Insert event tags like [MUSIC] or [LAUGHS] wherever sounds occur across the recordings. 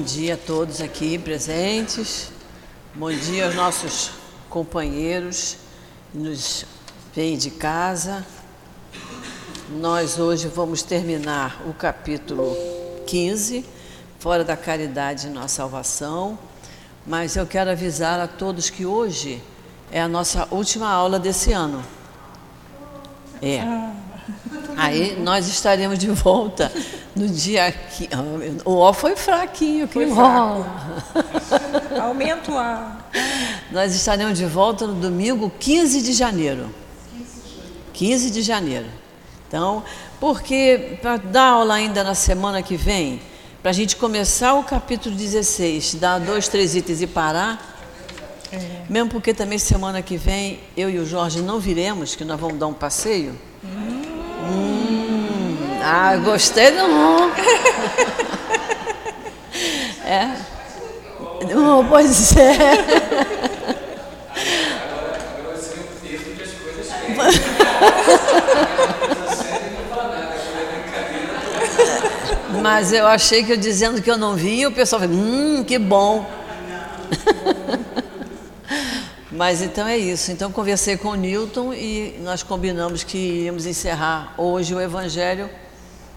Bom dia a todos aqui presentes. Bom dia aos nossos companheiros que nos vêm de casa. Nós hoje vamos terminar o capítulo 15, Fora da Caridade e Nossa Salvação. Mas eu quero avisar a todos que hoje é a nossa última aula desse ano. É. Aí nós estaremos de volta no dia que. O O foi fraquinho, que Foi rola. [LAUGHS] Aumento a. Nós estaremos de volta no domingo 15 de janeiro. 15 de janeiro. Então, porque para dar aula ainda na semana que vem, para a gente começar o capítulo 16, dar dois, três itens e parar, mesmo porque também semana que vem eu e o Jorge não viremos, que nós vamos dar um passeio. Hum, ah, gostei não. É. Não, pois é. Mas eu achei que eu dizendo que eu não vinha, o pessoal falou, hum, que bom. Mas então é isso. Então conversei com o Newton e nós combinamos que íamos encerrar hoje o Evangelho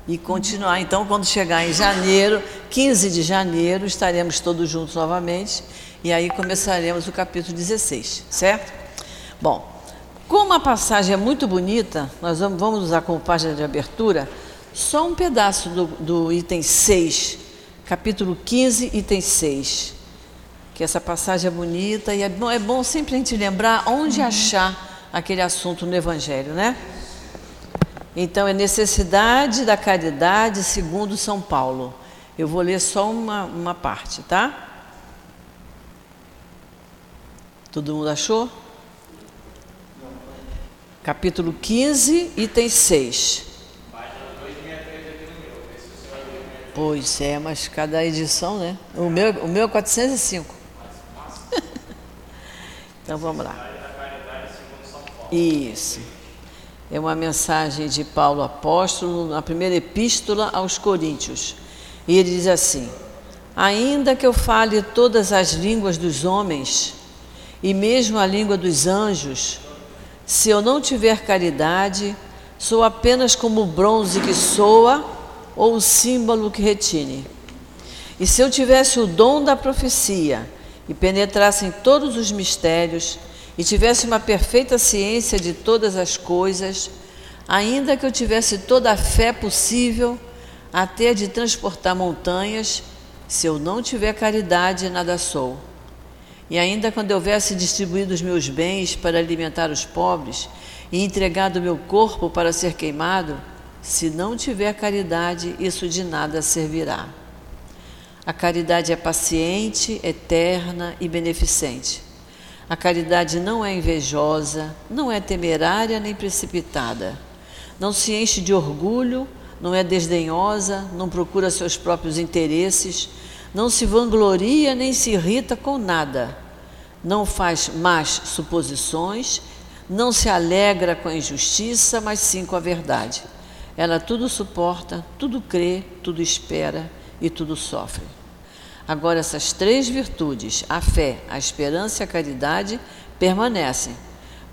e continuar. Então, quando chegar em janeiro, 15 de janeiro, estaremos todos juntos novamente e aí começaremos o capítulo 16, certo? Bom, como a passagem é muito bonita, nós vamos, vamos usar como página de abertura só um pedaço do, do item 6, capítulo 15, item 6 que essa passagem é bonita e é bom, é bom sempre a gente lembrar onde achar aquele assunto no Evangelho, né? Então, é necessidade da caridade segundo São Paulo. Eu vou ler só uma, uma parte, tá? Todo mundo achou? Capítulo 15, item 6. Pois é, mas cada edição, né? O meu, o meu é 405. [LAUGHS] então vamos lá. Isso. É uma mensagem de Paulo apóstolo na primeira epístola aos Coríntios. E ele diz assim: Ainda que eu fale todas as línguas dos homens e mesmo a língua dos anjos, se eu não tiver caridade, sou apenas como o bronze que soa ou o símbolo que retine. E se eu tivesse o dom da profecia e penetrasse em todos os mistérios e tivesse uma perfeita ciência de todas as coisas, ainda que eu tivesse toda a fé possível, até de transportar montanhas, se eu não tiver caridade, nada sou. E ainda quando eu houvesse distribuído os meus bens para alimentar os pobres e entregado meu corpo para ser queimado, se não tiver caridade, isso de nada servirá. A caridade é paciente, eterna e beneficente. A caridade não é invejosa, não é temerária nem precipitada. Não se enche de orgulho, não é desdenhosa, não procura seus próprios interesses, não se vangloria nem se irrita com nada. Não faz más suposições, não se alegra com a injustiça, mas sim com a verdade. Ela tudo suporta, tudo crê, tudo espera e tudo sofre. Agora, essas três virtudes, a fé, a esperança e a caridade, permanecem,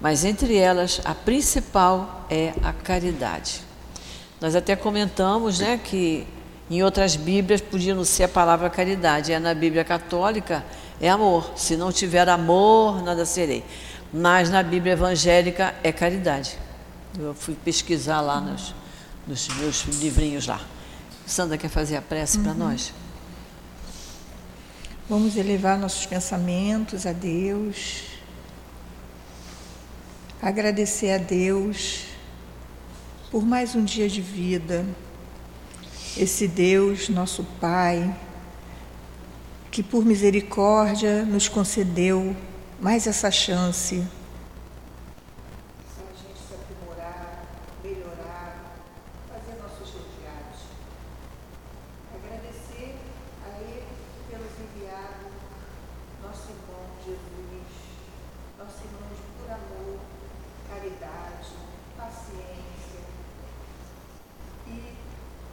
mas entre elas a principal é a caridade. Nós até comentamos né, que em outras Bíblias podia não ser a palavra caridade, é na Bíblia católica é amor. Se não tiver amor, nada serei. Mas na Bíblia evangélica é caridade. Eu fui pesquisar lá nos, nos meus livrinhos lá. Sandra quer fazer a prece para nós? Vamos elevar nossos pensamentos a Deus. Agradecer a Deus por mais um dia de vida. Esse Deus, nosso Pai, que por misericórdia nos concedeu mais essa chance a gente se aprimorar, melhorar, fazer nossos resgates. Agradecer a Ele por nos enviado nosso irmão Jesus, nosso irmão de por amor, caridade, paciência e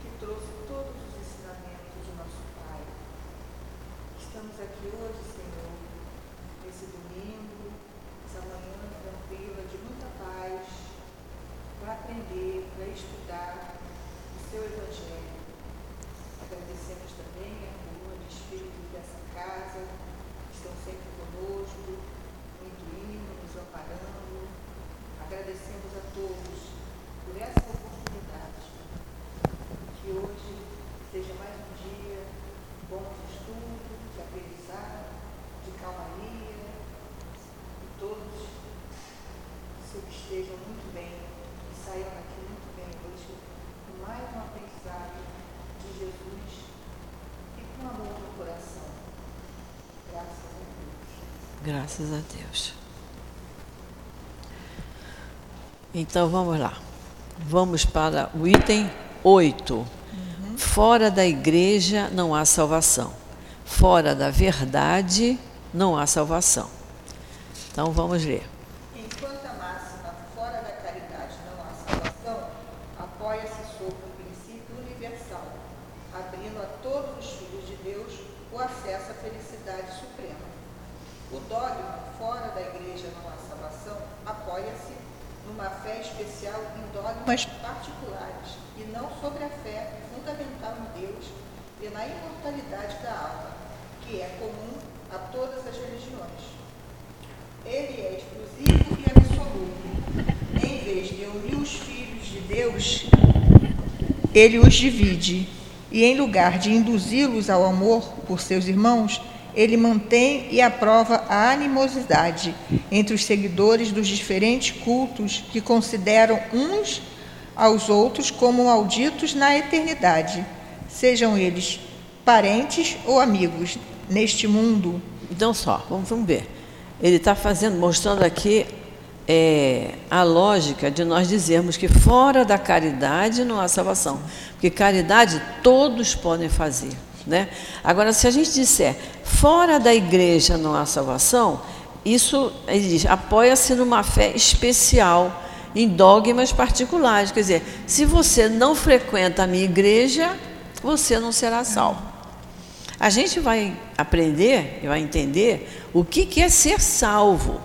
que trouxe todos os ensinamentos do nosso Pai. estamos aqui hoje, Senhor, nesse domingo, essa manhã tranquila, de muita paz, para aprender, para estudar o seu Evangelho. Agradecemos também a coluna de espíritos dessa casa, que estão sempre conosco, muito indo, nos amparando. Agradecemos a todos por essa oportunidade. Que hoje seja mais um dia bom de estudo, de aprendizado, de calmaria, e todos se estejam muito bem e saiam daqui muito bem hoje com mais um aprendizado de Jesus e com amor no coração. Graças a Deus. Graças a Deus. Então vamos lá. Vamos para o item 8. Fora da igreja não há salvação. Fora da verdade não há salvação. Então vamos ler. Enquanto a máxima fora da caridade não há salvação, apoia-se sobre o princípio universal, abrindo a todos os filhos de Deus o acesso à felicidade suprema. O dogma fora da igreja não há salvação apoia-se numa fé especial dogmas particulares e não sobre a fé fundamental em Deus e na imortalidade da alma, que é comum a todas as religiões. Ele é exclusivo e absoluto. Em vez de unir os filhos de Deus, ele os divide. E em lugar de induzi-los ao amor por seus irmãos, ele mantém e aprova a animosidade entre os seguidores dos diferentes cultos que consideram uns aos outros como malditos na eternidade, sejam eles parentes ou amigos neste mundo. Então só, vamos, ver. Ele está fazendo, mostrando aqui é, a lógica de nós dizermos que fora da caridade não há salvação. Porque caridade todos podem fazer. Né? Agora, se a gente disser fora da igreja não há salvação, isso, ele diz, apoia-se numa fé especial, em dogmas particulares. Quer dizer, se você não frequenta a minha igreja, você não será salvo. A gente vai aprender e vai entender o que, que é ser salvo.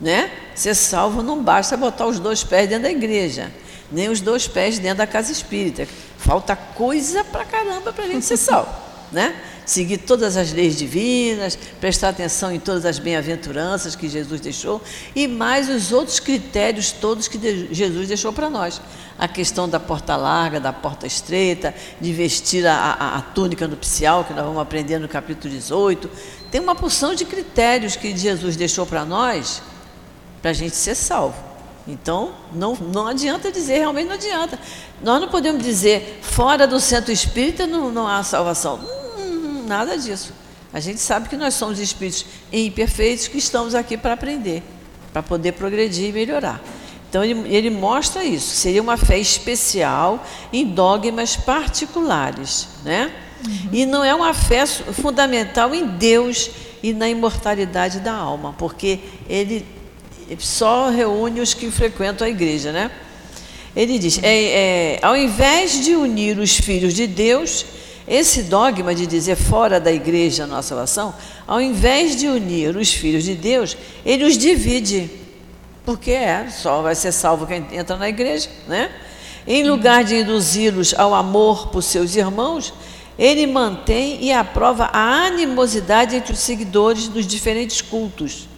Né? Ser salvo não basta botar os dois pés dentro da igreja, nem os dois pés dentro da casa espírita. Falta coisa pra caramba para a gente ser salvo. Né? Seguir todas as leis divinas, prestar atenção em todas as bem-aventuranças que Jesus deixou e mais os outros critérios todos que Jesus deixou para nós. A questão da porta larga, da porta estreita, de vestir a, a- a túnica nupcial, que nós vamos aprender no capítulo 18. Tem uma porção de critérios que Jesus deixou para nós para a gente ser salvo. Então, não, não adianta dizer, realmente não adianta. Nós não podemos dizer, fora do centro espírita não, não há salvação. Nada disso. A gente sabe que nós somos espíritos imperfeitos que estamos aqui para aprender, para poder progredir e melhorar. Então, ele, ele mostra isso. Seria uma fé especial em dogmas particulares. Né? E não é uma fé fundamental em Deus e na imortalidade da alma, porque ele só reúne os que frequentam a igreja, né? Ele diz: é, é, ao invés de unir os filhos de Deus, esse dogma de dizer fora da igreja não há salvação, ao invés de unir os filhos de Deus, ele os divide. Porque é, só vai ser salvo quem entra na igreja, né? Em lugar de induzi-los ao amor por seus irmãos, ele mantém e aprova a animosidade entre os seguidores dos diferentes cultos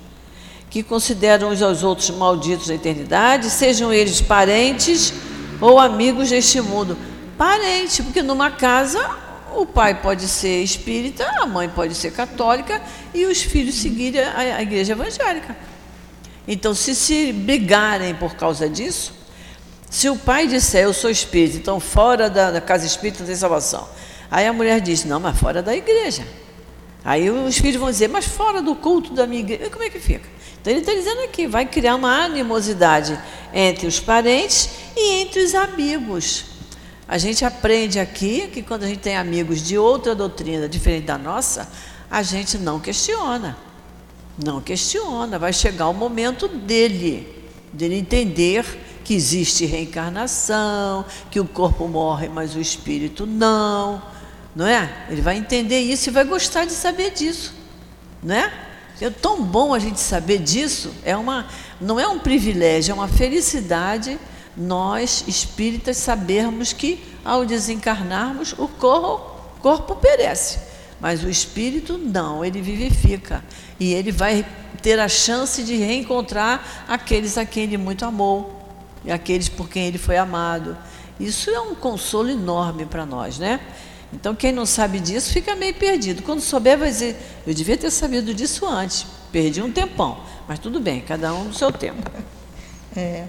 que consideram uns aos outros malditos na eternidade, sejam eles parentes ou amigos deste mundo. Parente, porque numa casa o pai pode ser espírita, a mãe pode ser católica e os filhos seguirem a, a igreja evangélica. Então, se se brigarem por causa disso, se o pai disser eu sou espírita, então fora da, da casa espírita não tem salvação. Aí a mulher diz, não, mas fora da igreja. Aí os filhos vão dizer, mas fora do culto da minha igreja, como é que fica? Então ele está dizendo aqui, vai criar uma animosidade entre os parentes e entre os amigos. A gente aprende aqui que quando a gente tem amigos de outra doutrina diferente da nossa, a gente não questiona. Não questiona, vai chegar o momento dele, dele entender que existe reencarnação, que o corpo morre, mas o espírito não. não é? Ele vai entender isso e vai gostar de saber disso, não é? É tão bom a gente saber disso, é uma, não é um privilégio, é uma felicidade nós espíritas sabermos que ao desencarnarmos o corpo, corpo perece, mas o espírito não, ele vivifica e ele vai ter a chance de reencontrar aqueles a quem ele muito amou e aqueles por quem ele foi amado. Isso é um consolo enorme para nós, né? Então, quem não sabe disso fica meio perdido. Quando souber, vai dizer: eu devia ter sabido disso antes, perdi um tempão. Mas tudo bem, cada um no seu tempo. É.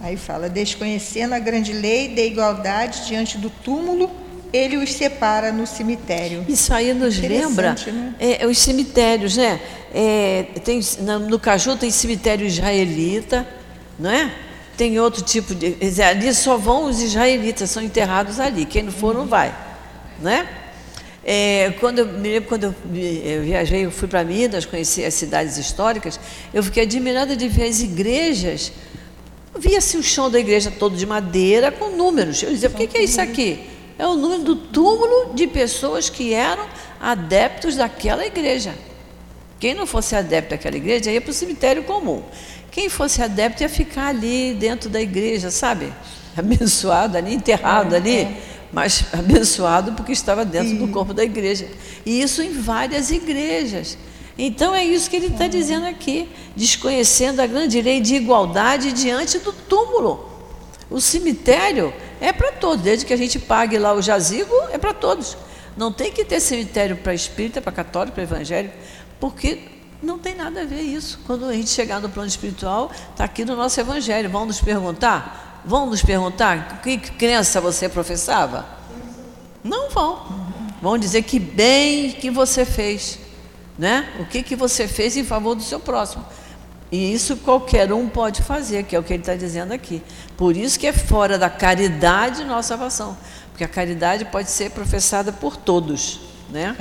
Aí fala: desconhecendo a grande lei da igualdade diante do túmulo, ele os separa no cemitério. Isso aí nos lembra né? é, os cemitérios, né? É, tem, no Caju tem cemitério israelita, não é? Tem outro tipo de. Ali só vão os israelitas, são enterrados ali. Quem não for, não vai né? É, quando eu me lembro quando eu, eu viajei, eu fui para Minas, conheci as cidades históricas, eu fiquei admirada de ver as igrejas. Via-se o chão da igreja todo de madeira com números. Eu dizia, o que, que é isso aqui? É o número do túmulo de pessoas que eram adeptos daquela igreja. Quem não fosse adepto daquela igreja ia para o cemitério comum. Quem fosse adepto ia ficar ali dentro da igreja, sabe? [LAUGHS] Abençoado ali, enterrado é, ali. É mas [LAUGHS] abençoado porque estava dentro do corpo da igreja. E isso em várias igrejas. Então é isso que ele está dizendo aqui, desconhecendo a grande lei de igualdade diante do túmulo. O cemitério é para todos, desde que a gente pague lá o jazigo, é para todos. Não tem que ter cemitério para espírita, para católico, para evangélico, porque não tem nada a ver isso. Quando a gente chegar no plano espiritual, está aqui no nosso evangelho. Vão nos perguntar Vão nos perguntar que crença você professava? Não vão. Vão dizer que bem que você fez, né? O que que você fez em favor do seu próximo? E isso qualquer um pode fazer, que é o que ele está dizendo aqui. Por isso que é fora da caridade nossa salvação, porque a caridade pode ser professada por todos, né?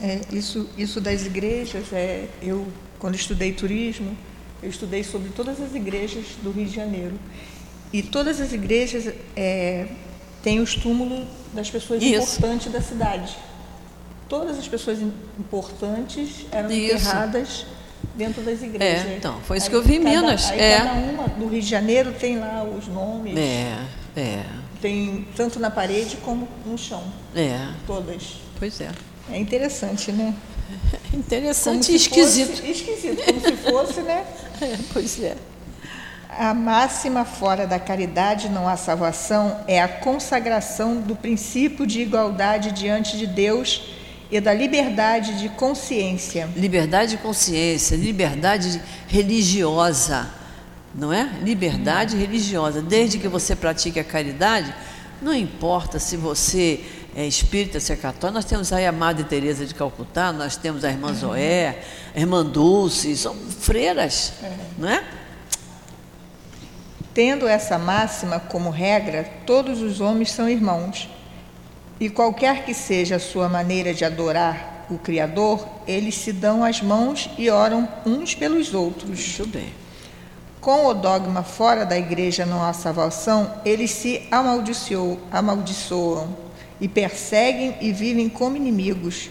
É, é, isso, isso das igrejas, é, eu quando estudei turismo, eu estudei sobre todas as igrejas do Rio de Janeiro e todas as igrejas é, têm os túmulos das pessoas Isso. importantes da cidade. Todas as pessoas importantes eram isso. enterradas dentro das igrejas. É, então, foi isso aí, que eu vi em cada, Minas. Aí é. cada uma do Rio de Janeiro tem lá os nomes. É, é. Tem tanto na parede como no chão. É. Todas. Pois é. É interessante, né? [LAUGHS] interessante e esquisito. Fosse, esquisito, como se fosse, né? [LAUGHS] É, pois é. A máxima fora da caridade não há salvação é a consagração do princípio de igualdade diante de Deus e da liberdade de consciência. Liberdade de consciência, liberdade religiosa, não é? Liberdade religiosa. Desde que você pratique a caridade, não importa se você é espírita, se é católico, nós temos aí a Madre Teresa de Calcutá, nós temos a irmã Zoé, a irmã Dulce, são freiras, é. não é? Tendo essa máxima como regra, todos os homens são irmãos. E qualquer que seja a sua maneira de adorar o Criador, eles se dão as mãos e oram uns pelos outros. Muito bem. Com o dogma fora da igreja não há salvação, eles se amaldiçoam, amaldiçoam e perseguem e vivem como inimigos.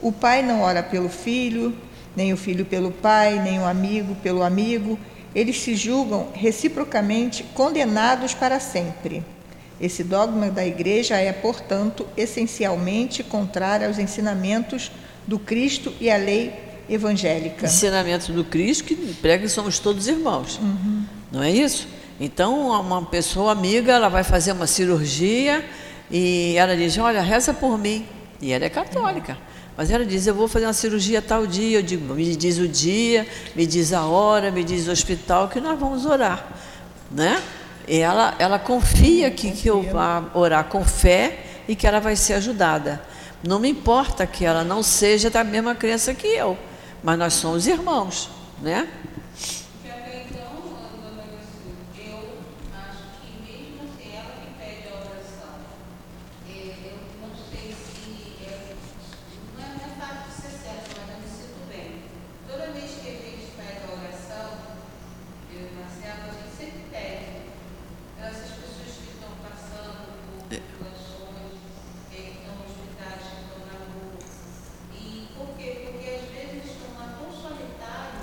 O pai não ora pelo filho, nem o filho pelo pai, nem o amigo pelo amigo, eles se julgam reciprocamente condenados para sempre. Esse dogma da Igreja é, portanto, essencialmente contrário aos ensinamentos do Cristo e à lei evangélica. Ensinamento do Cristo que prega que somos todos irmãos, uhum. não é isso? Então, uma pessoa amiga, ela vai fazer uma cirurgia e ela diz: Olha, reza por mim. E ela é católica. Uhum. Mas ela diz: Eu vou fazer uma cirurgia tal dia. Eu digo: Me diz o dia, me diz a hora, me diz o hospital, que nós vamos orar. Né? Ela, ela confia que, que eu vá orar com fé e que ela vai ser ajudada. Não me importa que ela não seja da mesma crença que eu, mas nós somos irmãos. Né?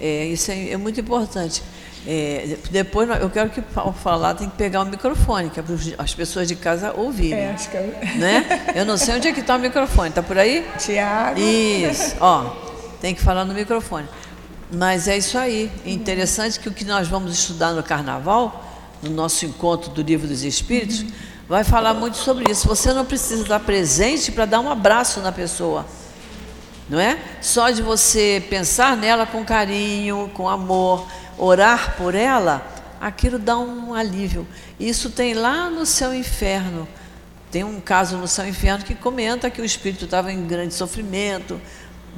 É, isso é, é muito importante. É, depois eu quero que ao falar tem que pegar o microfone, que é para as pessoas de casa ouvirem. É, acho que eu... né? Eu não sei onde é que está o microfone. Está por aí? Tiago. Isso. Ó, tem que falar no microfone. Mas é isso aí. É interessante que o que nós vamos estudar no Carnaval no nosso encontro do Livro dos Espíritos, uhum. vai falar muito sobre isso. Você não precisa estar presente para dar um abraço na pessoa. Não é? Só de você pensar nela com carinho, com amor, orar por ela, aquilo dá um alívio. Isso tem lá no céu inferno. Tem um caso no céu inferno que comenta que o espírito estava em grande sofrimento,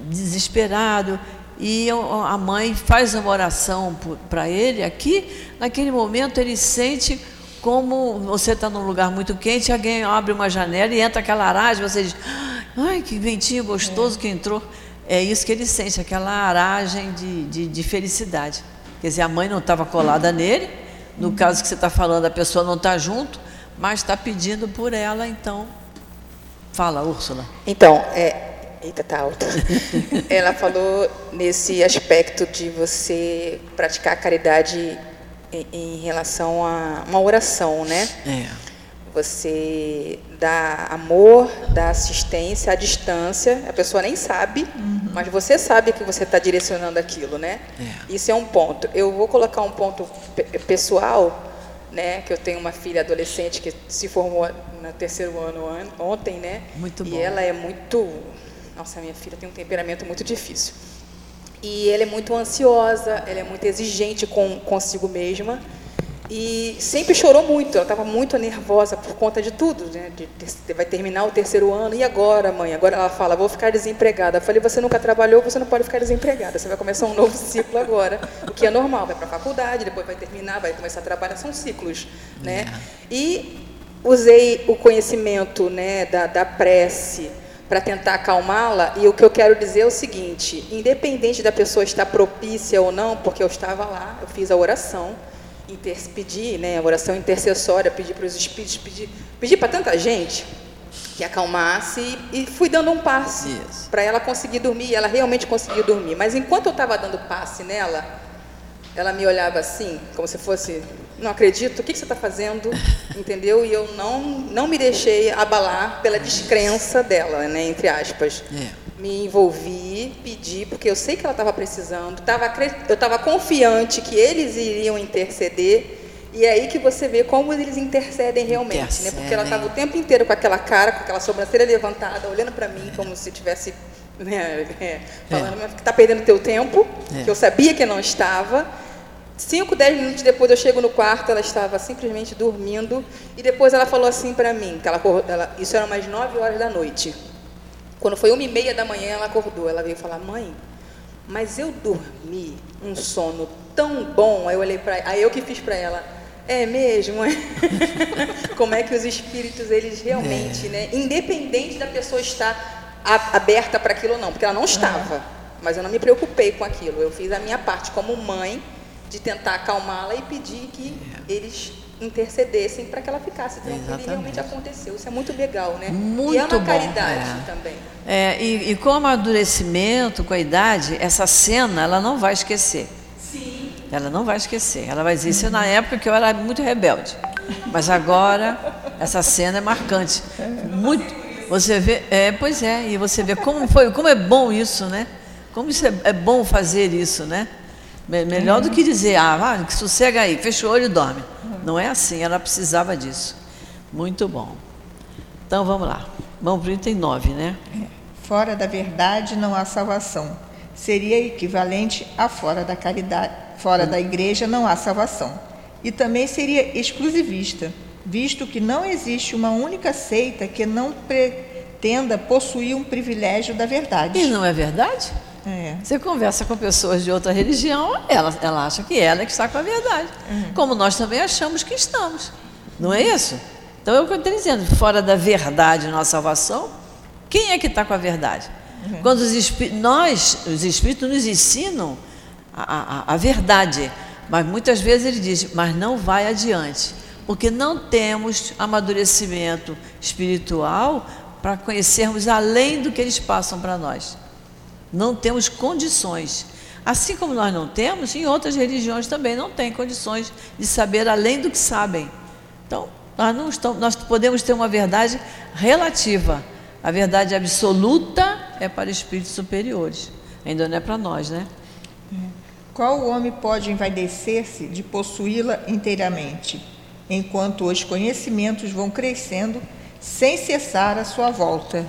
desesperado, e a mãe faz uma oração para ele aqui, naquele momento ele sente como você está num lugar muito quente, alguém abre uma janela e entra aquela aragem, você diz, ai, que ventinho gostoso é. que entrou. É isso que ele sente, aquela aragem de, de, de felicidade. Quer dizer, a mãe não estava colada nele, no caso que você está falando, a pessoa não está junto, mas está pedindo por ela, então. Fala, Úrsula. Então, é, Eita, tá alta. [LAUGHS] Ela falou nesse aspecto de você praticar a caridade em, em relação a uma oração, né? É. Você dá amor, dá assistência à distância, a pessoa nem sabe, uhum. mas você sabe que você está direcionando aquilo, né? É. Isso é um ponto. Eu vou colocar um ponto pessoal, né? Que eu tenho uma filha adolescente que se formou no terceiro ano ontem, né? Muito bom. E ela é muito nossa, minha filha tem um temperamento muito difícil. E ela é muito ansiosa, ela é muito exigente com consigo mesma. E sempre chorou muito, ela estava muito nervosa por conta de tudo. Né? De, de, vai terminar o terceiro ano, e agora, mãe? Agora ela fala, vou ficar desempregada. Eu falei, você nunca trabalhou, você não pode ficar desempregada. Você vai começar um novo ciclo agora, o que é normal. Vai para a faculdade, depois vai terminar, vai começar a trabalhar, são ciclos. Né? É. E usei o conhecimento né, da, da prece, para tentar acalmá-la. E o que eu quero dizer é o seguinte: independente da pessoa estar propícia ou não, porque eu estava lá, eu fiz a oração, pedi, né, a oração intercessória, pedi para os espíritos, pedi, pedi para tanta gente que acalmasse e, e fui dando um passe para ela conseguir dormir. E ela realmente conseguiu dormir. Mas enquanto eu estava dando passe nela, ela me olhava assim, como se fosse não acredito, o que, você está fazendo? [LAUGHS] Entendeu? E eu não, não me deixei abalar pela descrença dela, né, entre aspas. É. Me envolvi, pedi, porque eu sei que ela estava precisando, tava, eu estava confiante que eles iriam interceder. E é aí que você vê como eles intercedem realmente, intercedem. né? Porque ela estava o tempo inteiro com aquela cara, com aquela sobrancelha levantada, olhando para mim como se tivesse né, [LAUGHS] é, falando que está perdendo teu tempo, é. que eu sabia que não estava. Cinco, dez minutos depois eu chego no quarto, ela estava simplesmente dormindo e depois ela falou assim para mim, que ela, ela, isso era umas nove horas da noite. Quando foi uma e meia da manhã ela acordou, ela veio falar, mãe, mas eu dormi um sono tão bom. Aí eu olhei para, aí eu que fiz para ela, é mesmo? [LAUGHS] Como é que os espíritos eles realmente, é. né, independente da pessoa estar aberta para aquilo ou não, porque ela não estava. É. Mas eu não me preocupei com aquilo. Eu fiz a minha parte como mãe de tentar acalmá-la e pedir que é. eles intercedessem para que ela ficasse tranquila e realmente aconteceu. Isso é muito legal, né? Muito e é uma bom, caridade é. também. É, e, e com o amadurecimento, com a idade, essa cena ela não vai esquecer. Sim. Ela não vai esquecer. Ela vai dizer, isso é na época que eu era muito rebelde. Mas agora, essa cena é marcante. Muito. Você vê, é, pois é, e você vê como foi, como é bom isso, né? Como isso é, é bom fazer isso, né? Melhor do que dizer, ah, vai, que sossega aí, fecha o olho e dorme. Não é assim, ela precisava disso. Muito bom. Então vamos lá. Vamos para o item 9, né? É. Fora da verdade não há salvação. Seria equivalente a fora da caridade, fora da igreja não há salvação. E também seria exclusivista, visto que não existe uma única seita que não pretenda possuir um privilégio da verdade. E não é verdade? É. Você conversa com pessoas de outra religião, ela, ela acha que ela é que está com a verdade. Uhum. Como nós também achamos que estamos. Não é isso? Então é o que eu estou dizendo, fora da verdade nossa salvação, quem é que está com a verdade? Uhum. Quando os nós, os Espíritos, nos ensinam a, a, a verdade, mas muitas vezes ele diz, mas não vai adiante, porque não temos amadurecimento espiritual para conhecermos além do que eles passam para nós. Não temos condições. Assim como nós não temos, em outras religiões também não têm condições de saber além do que sabem. Então, nós, não estamos, nós podemos ter uma verdade relativa. A verdade absoluta é para espíritos superiores. Ainda não é para nós, né? Qual homem pode envaidecer-se de possuí-la inteiramente, enquanto os conhecimentos vão crescendo sem cessar a sua volta?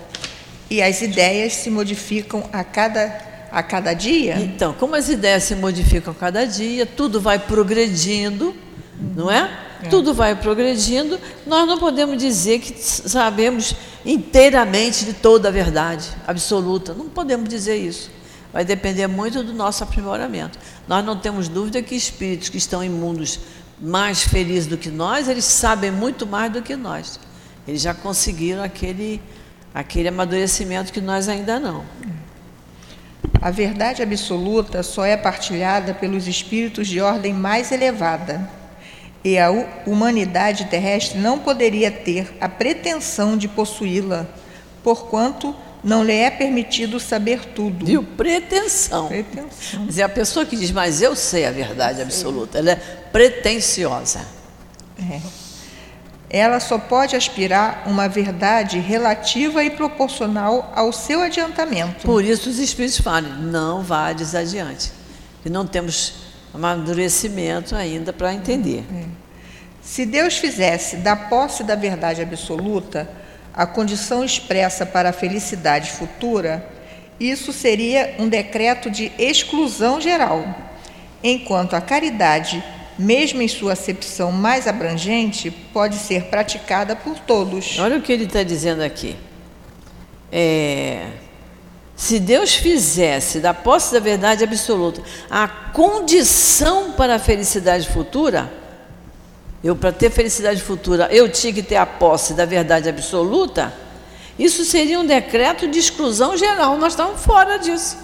E as ideias se modificam a cada, a cada dia? Então, como as ideias se modificam a cada dia, tudo vai progredindo, não é? é? Tudo vai progredindo, nós não podemos dizer que sabemos inteiramente de toda a verdade absoluta. Não podemos dizer isso. Vai depender muito do nosso aprimoramento. Nós não temos dúvida que espíritos que estão em mundos mais felizes do que nós, eles sabem muito mais do que nós. Eles já conseguiram aquele, aquele amadurecimento que nós ainda não. A verdade absoluta só é partilhada pelos espíritos de ordem mais elevada. E a humanidade terrestre não poderia ter a pretensão de possuí-la, porquanto não lhe é permitido saber tudo. Viu? Pretensão. Pretensão. Mas é a pessoa que diz, mas eu sei a verdade absoluta, ela é pretensiosa. É. Ela só pode aspirar uma verdade relativa e proporcional ao seu adiantamento. Por isso os Espíritos falam, não vades adiante. E não temos amadurecimento ainda para entender. É. Se Deus fizesse da posse da verdade absoluta a condição expressa para a felicidade futura, isso seria um decreto de exclusão geral, enquanto a caridade, mesmo em sua acepção mais abrangente, pode ser praticada por todos. Olha o que ele está dizendo aqui. É, se Deus fizesse da posse da verdade absoluta a condição para a felicidade futura, eu, para ter felicidade futura, eu tinha que ter a posse da verdade absoluta. Isso seria um decreto de exclusão geral. Nós estamos fora disso.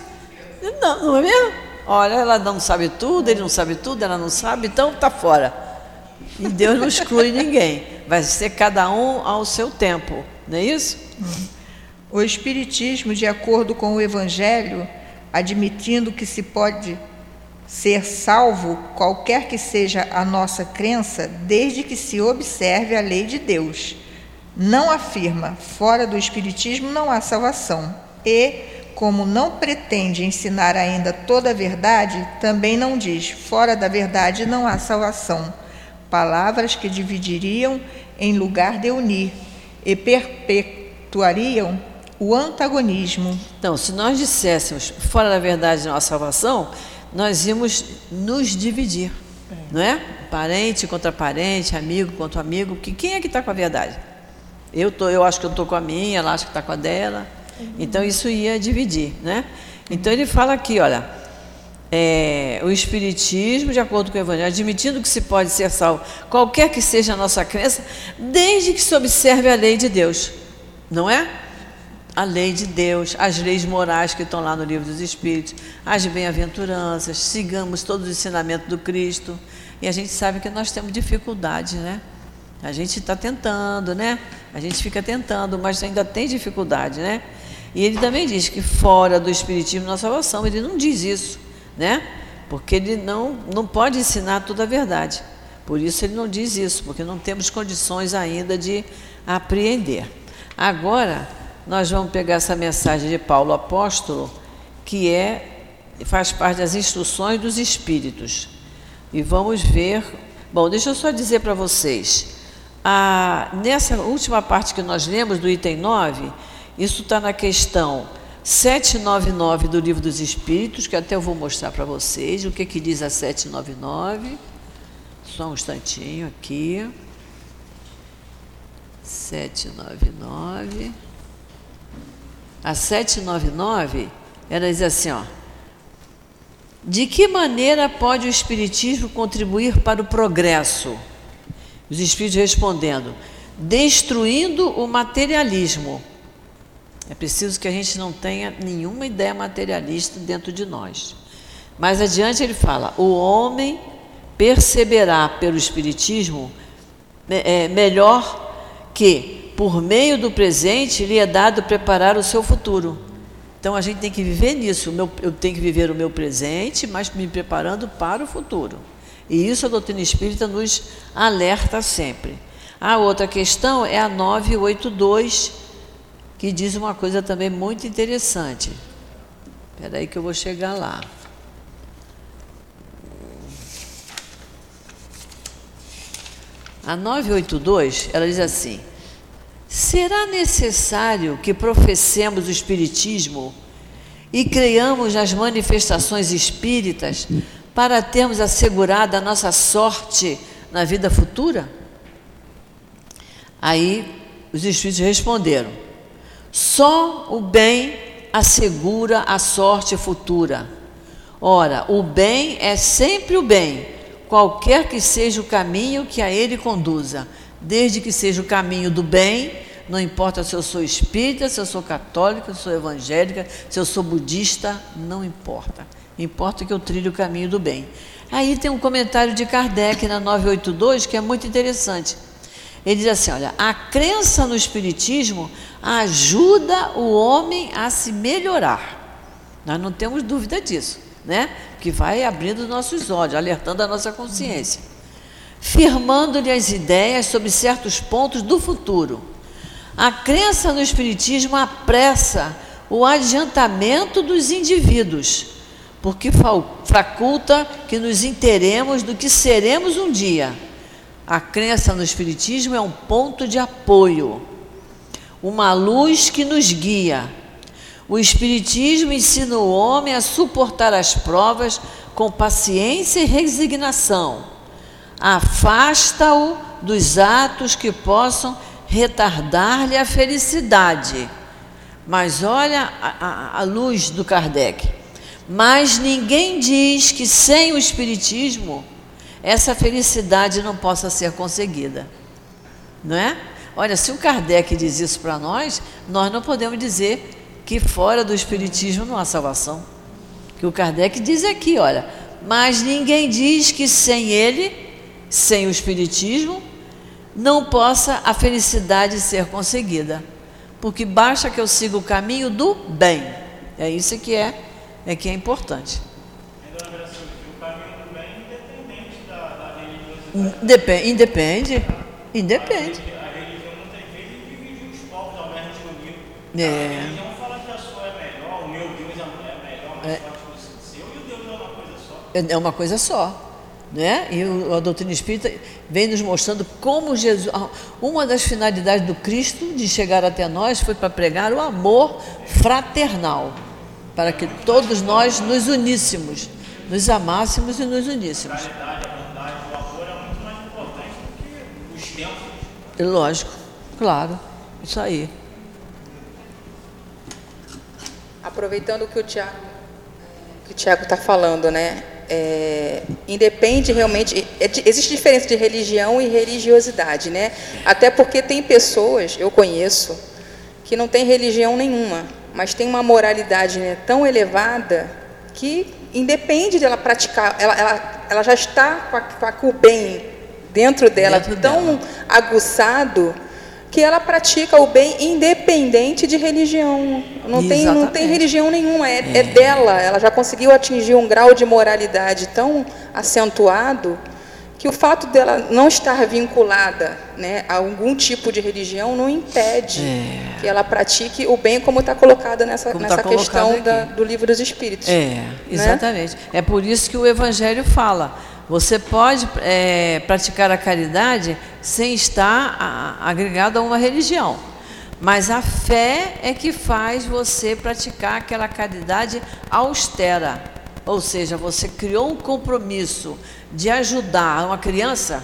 Não, não é mesmo? Olha, ela não sabe tudo, ele não sabe tudo, ela não sabe, então está fora. E Deus não exclui ninguém. Vai ser cada um ao seu tempo, não é isso? O Espiritismo, de acordo com o Evangelho, admitindo que se pode ser salvo, qualquer que seja a nossa crença, desde que se observe a lei de Deus. Não afirma, fora do Espiritismo não há salvação. E, como não pretende ensinar ainda toda a verdade, também não diz, fora da verdade não há salvação. Palavras que dividiriam em lugar de unir e perpetuariam o antagonismo. Então, se nós disséssemos, fora da verdade não há salvação, nós íamos nos dividir, é. não é? Parente contra parente, amigo contra amigo, porque quem é que está com a verdade? Eu, tô, eu acho que eu estou com a minha, ela acha que está com a dela. Então isso ia dividir, né? Então ele fala aqui, olha, é, o Espiritismo, de acordo com o Evangelho, admitindo que se pode ser salvo, qualquer que seja a nossa crença, desde que se observe a lei de Deus, não é? a lei de Deus, as leis morais que estão lá no livro dos Espíritos, as bem-aventuranças, sigamos todos os ensinamentos do Cristo. E a gente sabe que nós temos dificuldade, né? A gente está tentando, né? A gente fica tentando, mas ainda tem dificuldade, né? E ele também diz que fora do Espiritismo na salvação, ele não diz isso, né? Porque ele não, não pode ensinar toda a verdade. Por isso ele não diz isso, porque não temos condições ainda de apreender. Agora, nós vamos pegar essa mensagem de Paulo apóstolo, que é faz parte das instruções dos espíritos. E vamos ver. Bom, deixa eu só dizer para vocês. A, nessa última parte que nós lemos do item 9, isso está na questão 799 do Livro dos Espíritos, que até eu vou mostrar para vocês o que, que diz a 799. Só um instantinho aqui. 799. A 799, ela diz assim, ó. De que maneira pode o Espiritismo contribuir para o progresso? Os Espíritos respondendo: destruindo o materialismo. É preciso que a gente não tenha nenhuma ideia materialista dentro de nós. Mais adiante ele fala: o homem perceberá pelo Espiritismo é, melhor que, por meio do presente, lhe é dado preparar o seu futuro. Então a gente tem que viver nisso. eu tenho que viver o meu presente, mas me preparando para o futuro. E isso a doutrina espírita nos alerta sempre. A outra questão é a 982, que diz uma coisa também muito interessante. Espera aí que eu vou chegar lá. A 982, ela diz assim: Será necessário que professemos o Espiritismo e creiamos nas manifestações espíritas para termos assegurada a nossa sorte na vida futura? Aí os Espíritos responderam: só o bem assegura a sorte futura. Ora, o bem é sempre o bem, qualquer que seja o caminho que a ele conduza desde que seja o caminho do bem, não importa se eu sou espírita, se eu sou católica, se eu sou evangélica, se eu sou budista, não importa. Importa que eu trilhe o caminho do bem. Aí tem um comentário de Kardec na 982 que é muito interessante. Ele diz assim: olha, a crença no Espiritismo ajuda o homem a se melhorar. Nós não temos dúvida disso, né? Que vai abrindo nossos olhos, alertando a nossa consciência firmando-lhe as ideias sobre certos pontos do futuro. A crença no Espiritismo apressa o adiantamento dos indivíduos, porque faculta que nos interemos do que seremos um dia. A crença no Espiritismo é um ponto de apoio, uma luz que nos guia. O Espiritismo ensina o homem a suportar as provas com paciência e resignação afasta-o dos atos que possam retardar-lhe a felicidade. Mas olha a, a, a, luz do Kardec. Mas ninguém diz que sem o Espiritismo essa felicidade não possa ser conseguida. Não é? Olha, se o Kardec diz isso para nós, nós não podemos dizer que fora do Espiritismo não há salvação. Que o Kardec diz aqui, olha, mas ninguém diz que sem ele sem o Espiritismo, não possa a felicidade ser conseguida. Porque basta que eu siga o caminho do bem. É isso que é, é que é importante. Depende, independe. Independe. A religião muitas vezes divide os povos ao mesmo nível. É. A religião fala que a sua é melhor, o meu Deus é melhor, mais é. forte que o seu, e o Deus é uma coisa só. É uma coisa só. Né? E a doutrina espírita vem nos mostrando como Jesus. Uma das finalidades do Cristo de chegar até nós foi para pregar o amor fraternal, para que todos nós nos uníssemos, nos amássemos e nos uníssemos. Lógico, claro, isso aí. Aproveitando o que o Tiago está falando, né? é, independe realmente. É, existe diferença de religião e religiosidade, né? Até porque tem pessoas, eu conheço, que não tem religião nenhuma, mas tem uma moralidade né, tão elevada que independe dela praticar, ela, ela, ela já está com, a, com o bem dentro dela dentro tão dela. aguçado que ela pratica o bem independente de religião. Não tem, não tem religião nenhuma, é, é. é, dela. Ela já conseguiu atingir um grau de moralidade tão acentuado que o fato dela não estar vinculada né, a algum tipo de religião não impede é. que ela pratique o bem como está colocada nessa, como tá nessa tá questão da, do livro dos Espíritos. É, né? exatamente. Né? É por isso que o Evangelho fala você pode é, praticar a caridade sem estar agregado a uma religião. Mas a fé é que faz você praticar aquela caridade austera. Ou seja, você criou um compromisso de ajudar uma criança.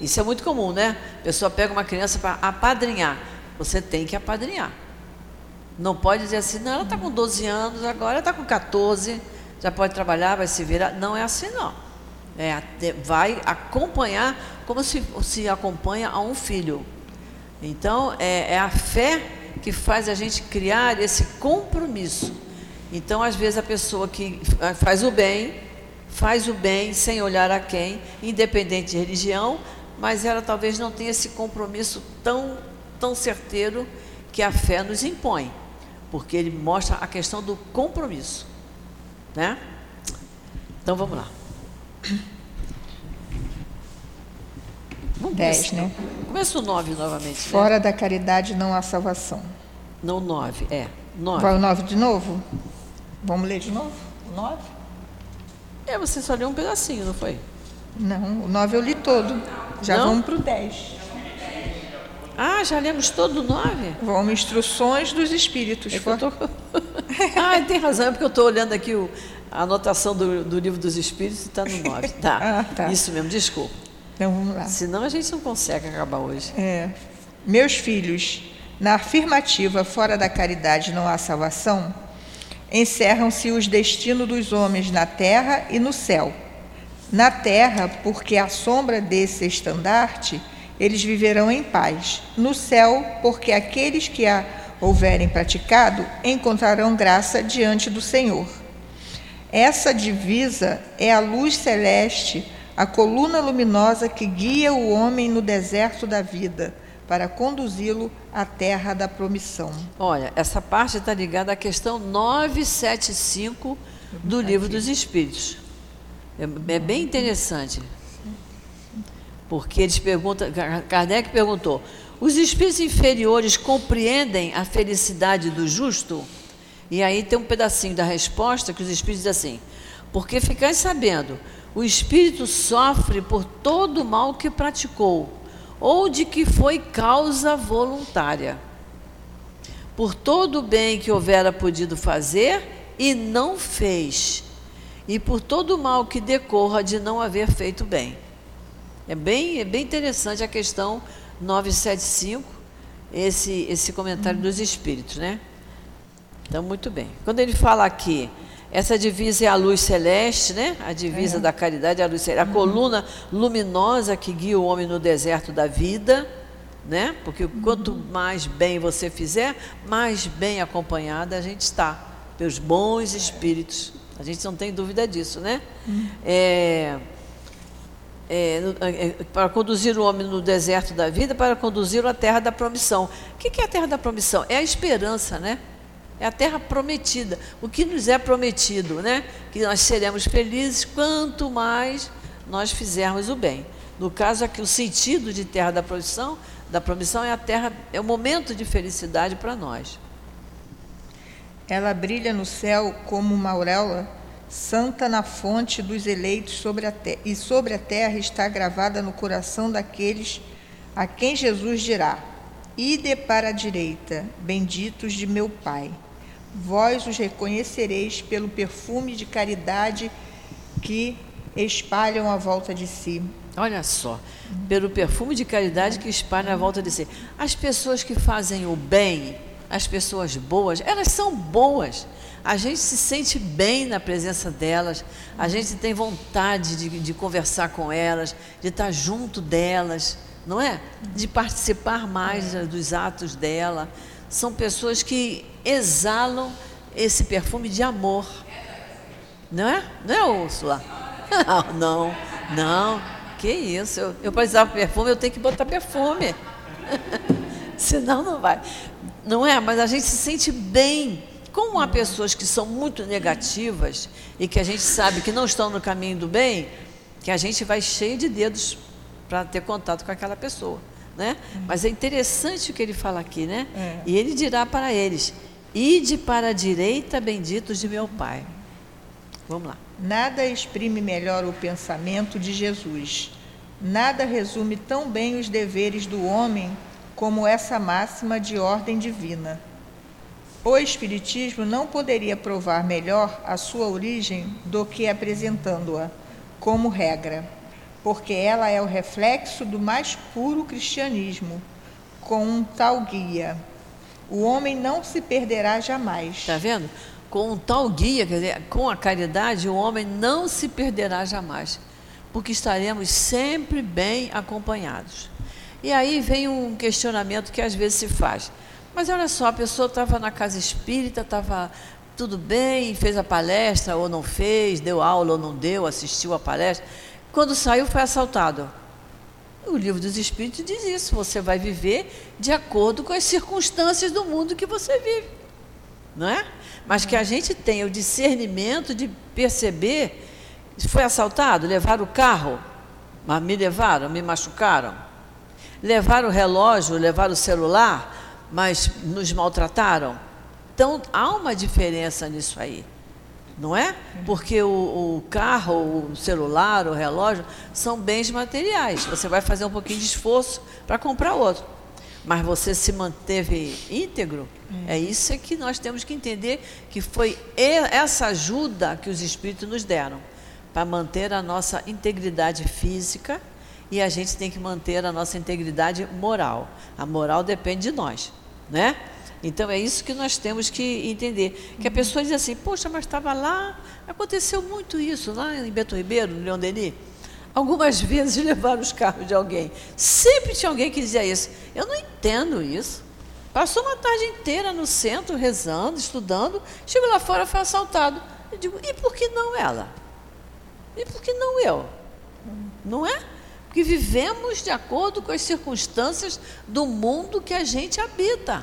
Isso é muito comum, né? A pessoa pega uma criança para apadrinhar. Você tem que apadrinhar. Não pode dizer assim, não, ela está com 12 anos, agora está com 14 já pode trabalhar, vai se virar. Não é assim, não. É, vai acompanhar como se, se acompanha a um filho. Então, é, é a fé que faz a gente criar esse compromisso. Então, às vezes, a pessoa que faz o bem, faz o bem sem olhar a quem, independente de religião, mas ela talvez não tenha esse compromisso tão, tão certeiro que a fé nos impõe, porque ele mostra a questão do compromisso. Né? Então vamos lá. Vamos 10, né? Começa o 9 novamente. Né? Fora né? da caridade não há salvação. Não, 9, é. 9. Vai o 9 de novo? Vamos ler de novo? O 9? É, você só leu um pedacinho, não foi? Não, o 9 eu li todo. Já não? vamos para o 10. Ah, já lemos todo o 9? Vamos, instruções dos espíritos. É tô... [LAUGHS] ah, tem razão, é porque eu estou olhando aqui o, a anotação do, do livro dos espíritos está no 9. Tá. [LAUGHS] ah, tá. Isso mesmo, desculpa. Então vamos lá. Senão a gente não consegue acabar hoje. É. Meus filhos, na afirmativa fora da caridade não há salvação, encerram-se os destinos dos homens na terra e no céu. Na terra, porque à sombra desse estandarte eles viverão em paz. No céu, porque aqueles que a houverem praticado encontrarão graça diante do Senhor. Essa divisa é a luz celeste, a coluna luminosa que guia o homem no deserto da vida, para conduzi-lo à terra da promissão. Olha, essa parte está ligada à questão 975 do Livro dos Espíritos. É, é bem interessante. Porque eles perguntam, Kardec perguntou: os espíritos inferiores compreendem a felicidade do justo? E aí tem um pedacinho da resposta que os espíritos dizem assim: porque ficais sabendo, o espírito sofre por todo o mal que praticou, ou de que foi causa voluntária, por todo o bem que houvera podido fazer e não fez, e por todo o mal que decorra de não haver feito bem. É bem, é bem interessante a questão 975, esse, esse comentário dos espíritos, né? Então, muito bem. Quando ele fala aqui, essa divisa é a luz celeste, né? A divisa é. da caridade é a luz celeste, a coluna luminosa que guia o homem no deserto da vida, né? Porque quanto mais bem você fizer, mais bem acompanhada a gente está pelos bons espíritos. A gente não tem dúvida disso, né? Uhum. É, é, é, para conduzir o homem no deserto da vida, para conduzi-lo à terra da promissão. O que é a terra da promissão? É a esperança, né? É a terra prometida. O que nos é prometido, né? Que nós seremos felizes quanto mais nós fizermos o bem. No caso aqui, o sentido de terra da promissão, da promissão é a terra, é o momento de felicidade para nós. Ela brilha no céu como uma auréola Santa na fonte dos eleitos sobre a terra, e sobre a terra está gravada no coração daqueles a quem Jesus dirá: Ide para a direita, benditos de meu Pai. Vós os reconhecereis pelo perfume de caridade que espalham à volta de si. Olha só, pelo perfume de caridade que espalham à volta de si. As pessoas que fazem o bem, as pessoas boas, elas são boas a gente se sente bem na presença delas, a gente tem vontade de, de conversar com elas, de estar junto delas, não é? De participar mais dos atos dela. São pessoas que exalam esse perfume de amor. Não é? Não é, Úrsula? Não, [LAUGHS] não, não. Que isso? Eu, eu para usar perfume, eu tenho que botar perfume. [LAUGHS] Senão não vai. Não é? Mas a gente se sente bem como há pessoas que são muito negativas e que a gente sabe que não estão no caminho do bem, que a gente vai cheio de dedos para ter contato com aquela pessoa. Né? Mas é interessante o que ele fala aqui, né? É. E ele dirá para eles: Ide para a direita, benditos de meu Pai. Vamos lá. Nada exprime melhor o pensamento de Jesus. Nada resume tão bem os deveres do homem como essa máxima de ordem divina. O Espiritismo não poderia provar melhor a sua origem do que apresentando-a como regra, porque ela é o reflexo do mais puro cristianismo, com um tal guia. O homem não se perderá jamais. Está vendo? com um tal guia, quer dizer, com a caridade, o homem não se perderá jamais, porque estaremos sempre bem acompanhados. E aí vem um questionamento que às vezes se faz. Mas olha só, a pessoa estava na casa espírita, estava tudo bem, fez a palestra ou não fez, deu aula ou não deu, assistiu a palestra. Quando saiu, foi assaltado. O livro dos Espíritos diz isso: você vai viver de acordo com as circunstâncias do mundo que você vive. Não é? Mas que a gente tenha o discernimento de perceber: foi assaltado, levaram o carro, mas me levaram, me machucaram. Levaram o relógio, levaram o celular, mas nos maltrataram. Então, há uma diferença nisso aí, não é? Porque o, o, carro, o celular, o relógio são bens materiais. Você vai fazer um pouquinho de esforço para comprar outro. Mas você se manteve íntegro, é. é isso que nós temos que entender que foi essa ajuda que os espíritos nos deram para manter a nossa integridade física e a gente tem que manter a nossa integridade moral. A moral depende de nós, né? Então é isso que nós temos que entender. Que a pessoa diz assim, poxa, mas estava lá, aconteceu muito isso, lá em Beto Ribeiro, no Leão Denis. Algumas [LAUGHS] vezes levaram os carros de alguém. Sempre tinha alguém que dizia isso. Eu não entendo isso. Passou uma tarde inteira no centro, rezando, estudando, chegou lá fora foi assaltado. Eu digo, e por que não ela? E por que não eu? Não é? Porque vivemos de acordo com as circunstâncias do mundo que a gente habita.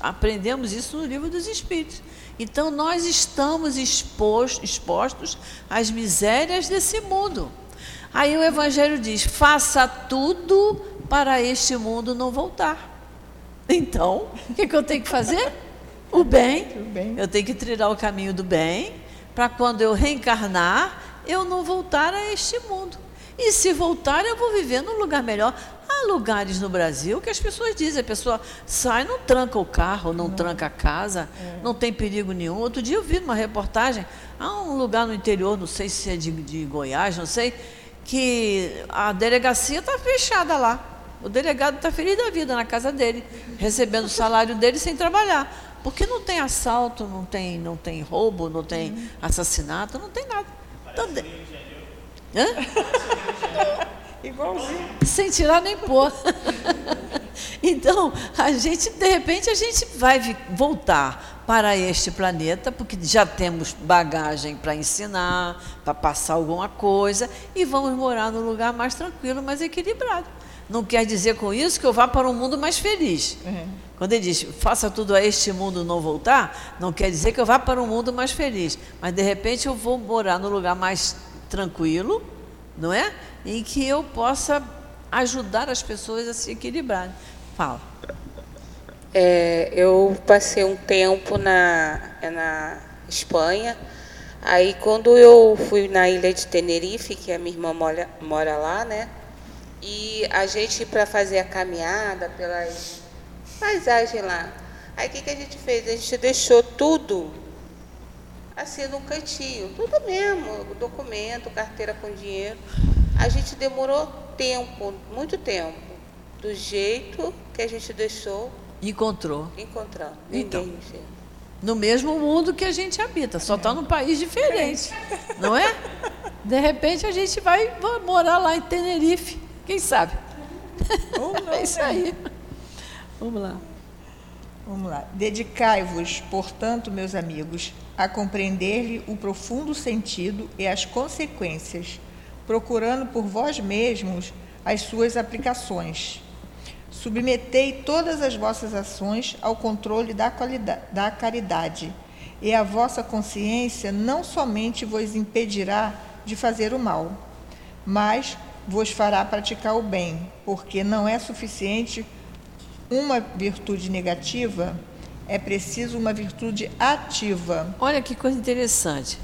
Aprendemos isso no livro dos Espíritos. Então, nós estamos expostos, expostos às misérias desse mundo. Aí o Evangelho diz: faça tudo para este mundo não voltar. Então, o que, que eu tenho que fazer? O bem. [LAUGHS] o bem. Eu tenho que trilhar o caminho do bem, para quando eu reencarnar, eu não voltar a este mundo. E se voltar, eu vou viver num lugar melhor. Há lugares no Brasil que as pessoas dizem, a pessoa sai, não tranca o carro, não, não. tranca a casa, é. não tem perigo nenhum. Outro dia eu vi uma reportagem, há um lugar no interior, não sei se é de, de Goiás, não sei, que a delegacia está fechada lá. O delegado está feliz da vida na casa dele, recebendo o [LAUGHS] salário dele sem trabalhar. Porque não tem assalto, não tem, não tem roubo, não tem uhum. assassinato, não tem nada. Então, de... Hã? Igualzinho. Sem tirar nem pôr. [LAUGHS] então, a gente, de repente, a gente vai voltar para este planeta, porque já temos bagagem para ensinar, para passar alguma coisa, e vamos morar num lugar mais tranquilo, mais equilibrado. Não quer dizer com isso que eu vá para um mundo mais feliz. Uhum. Quando ele diz, faça tudo a este mundo não voltar, não quer dizer que eu vá para um mundo mais feliz. Mas, de repente, eu vou morar num lugar mais tranquilo, não é? Em que eu possa ajudar as pessoas a se equilibrarem. Fala. É, eu passei um tempo na, na Espanha. Aí, quando eu fui na ilha de Tenerife, que a minha irmã mora, mora lá, né? E a gente, para fazer a caminhada pelas paisagens lá, aí o que, que a gente fez? A gente deixou tudo assim no cantinho, tudo mesmo, documento, carteira com dinheiro. A gente demorou tempo, muito tempo, do jeito que a gente deixou. Encontrou. Encontrando. Então. No mesmo mundo que a gente habita, só está num país diferente, não é? De repente a gente vai morar lá em Tenerife, quem sabe? [LAUGHS] É isso aí. Vamos lá. Vamos lá. Dedicai-vos, portanto, meus amigos, a compreender-lhe o profundo sentido e as consequências, procurando por vós mesmos as suas aplicações. Submetei todas as vossas ações ao controle da, da caridade, e a vossa consciência não somente vos impedirá de fazer o mal, mas vos fará praticar o bem, porque não é suficiente uma virtude negativa, é preciso uma virtude ativa. Olha que coisa interessante.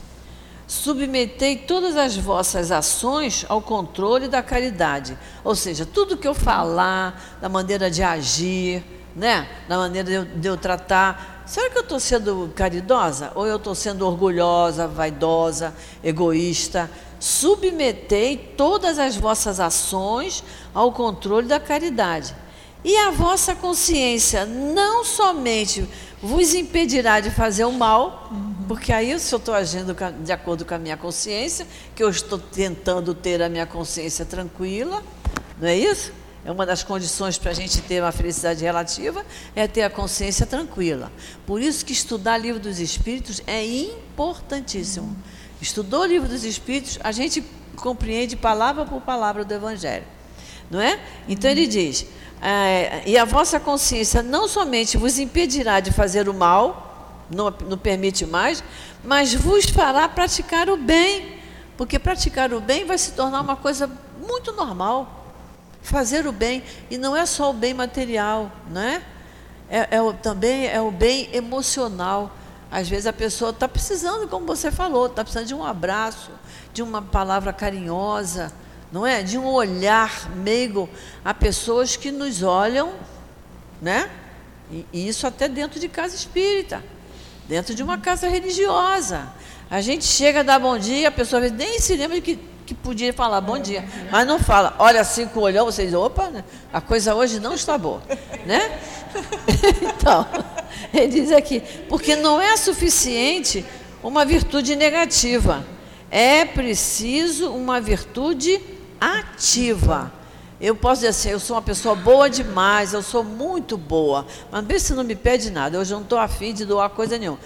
Submetei todas as vossas ações ao controle da caridade. Ou seja, tudo que eu falar, da maneira de agir, né? da maneira de eu, de eu tratar. Será que eu estou sendo caridosa? Ou eu estou sendo orgulhosa, vaidosa, egoísta? Submetei todas as vossas ações ao controle da caridade. E a vossa consciência não somente vos impedirá de fazer o mal, porque aí se eu estou agindo de acordo com a minha consciência, que eu estou tentando ter a minha consciência tranquila, não é isso? É uma das condições para a gente ter uma felicidade relativa, é ter a consciência tranquila. Por isso que estudar o livro dos Espíritos é importantíssimo. Estudou o livro dos Espíritos, a gente compreende palavra por palavra do Evangelho. Não é? Então ele diz: é, e a vossa consciência não somente vos impedirá de fazer o mal, não, não permite mais, mas vos fará praticar o bem. Porque praticar o bem vai se tornar uma coisa muito normal fazer o bem. E não é só o bem material, não é? É, é o, também é o bem emocional. Às vezes a pessoa está precisando, como você falou, está precisando de um abraço, de uma palavra carinhosa, não é? De um olhar meigo a pessoas que nos olham, né? E, isso até dentro de casa espírita, dentro de uma casa religiosa. A gente chega a dar bom dia, a pessoa nem se lembra que que podia falar bom dia, mas não fala. Olha assim com o olhão, você diz, opa, né? a coisa hoje não está boa, né? [LAUGHS] então, ele diz aqui, porque não é suficiente uma virtude negativa, é preciso uma virtude ativa. Eu posso dizer assim, eu sou uma pessoa boa demais, eu sou muito boa, mas mesmo se não me pede nada, hoje eu não estou afim de doar coisa nenhuma.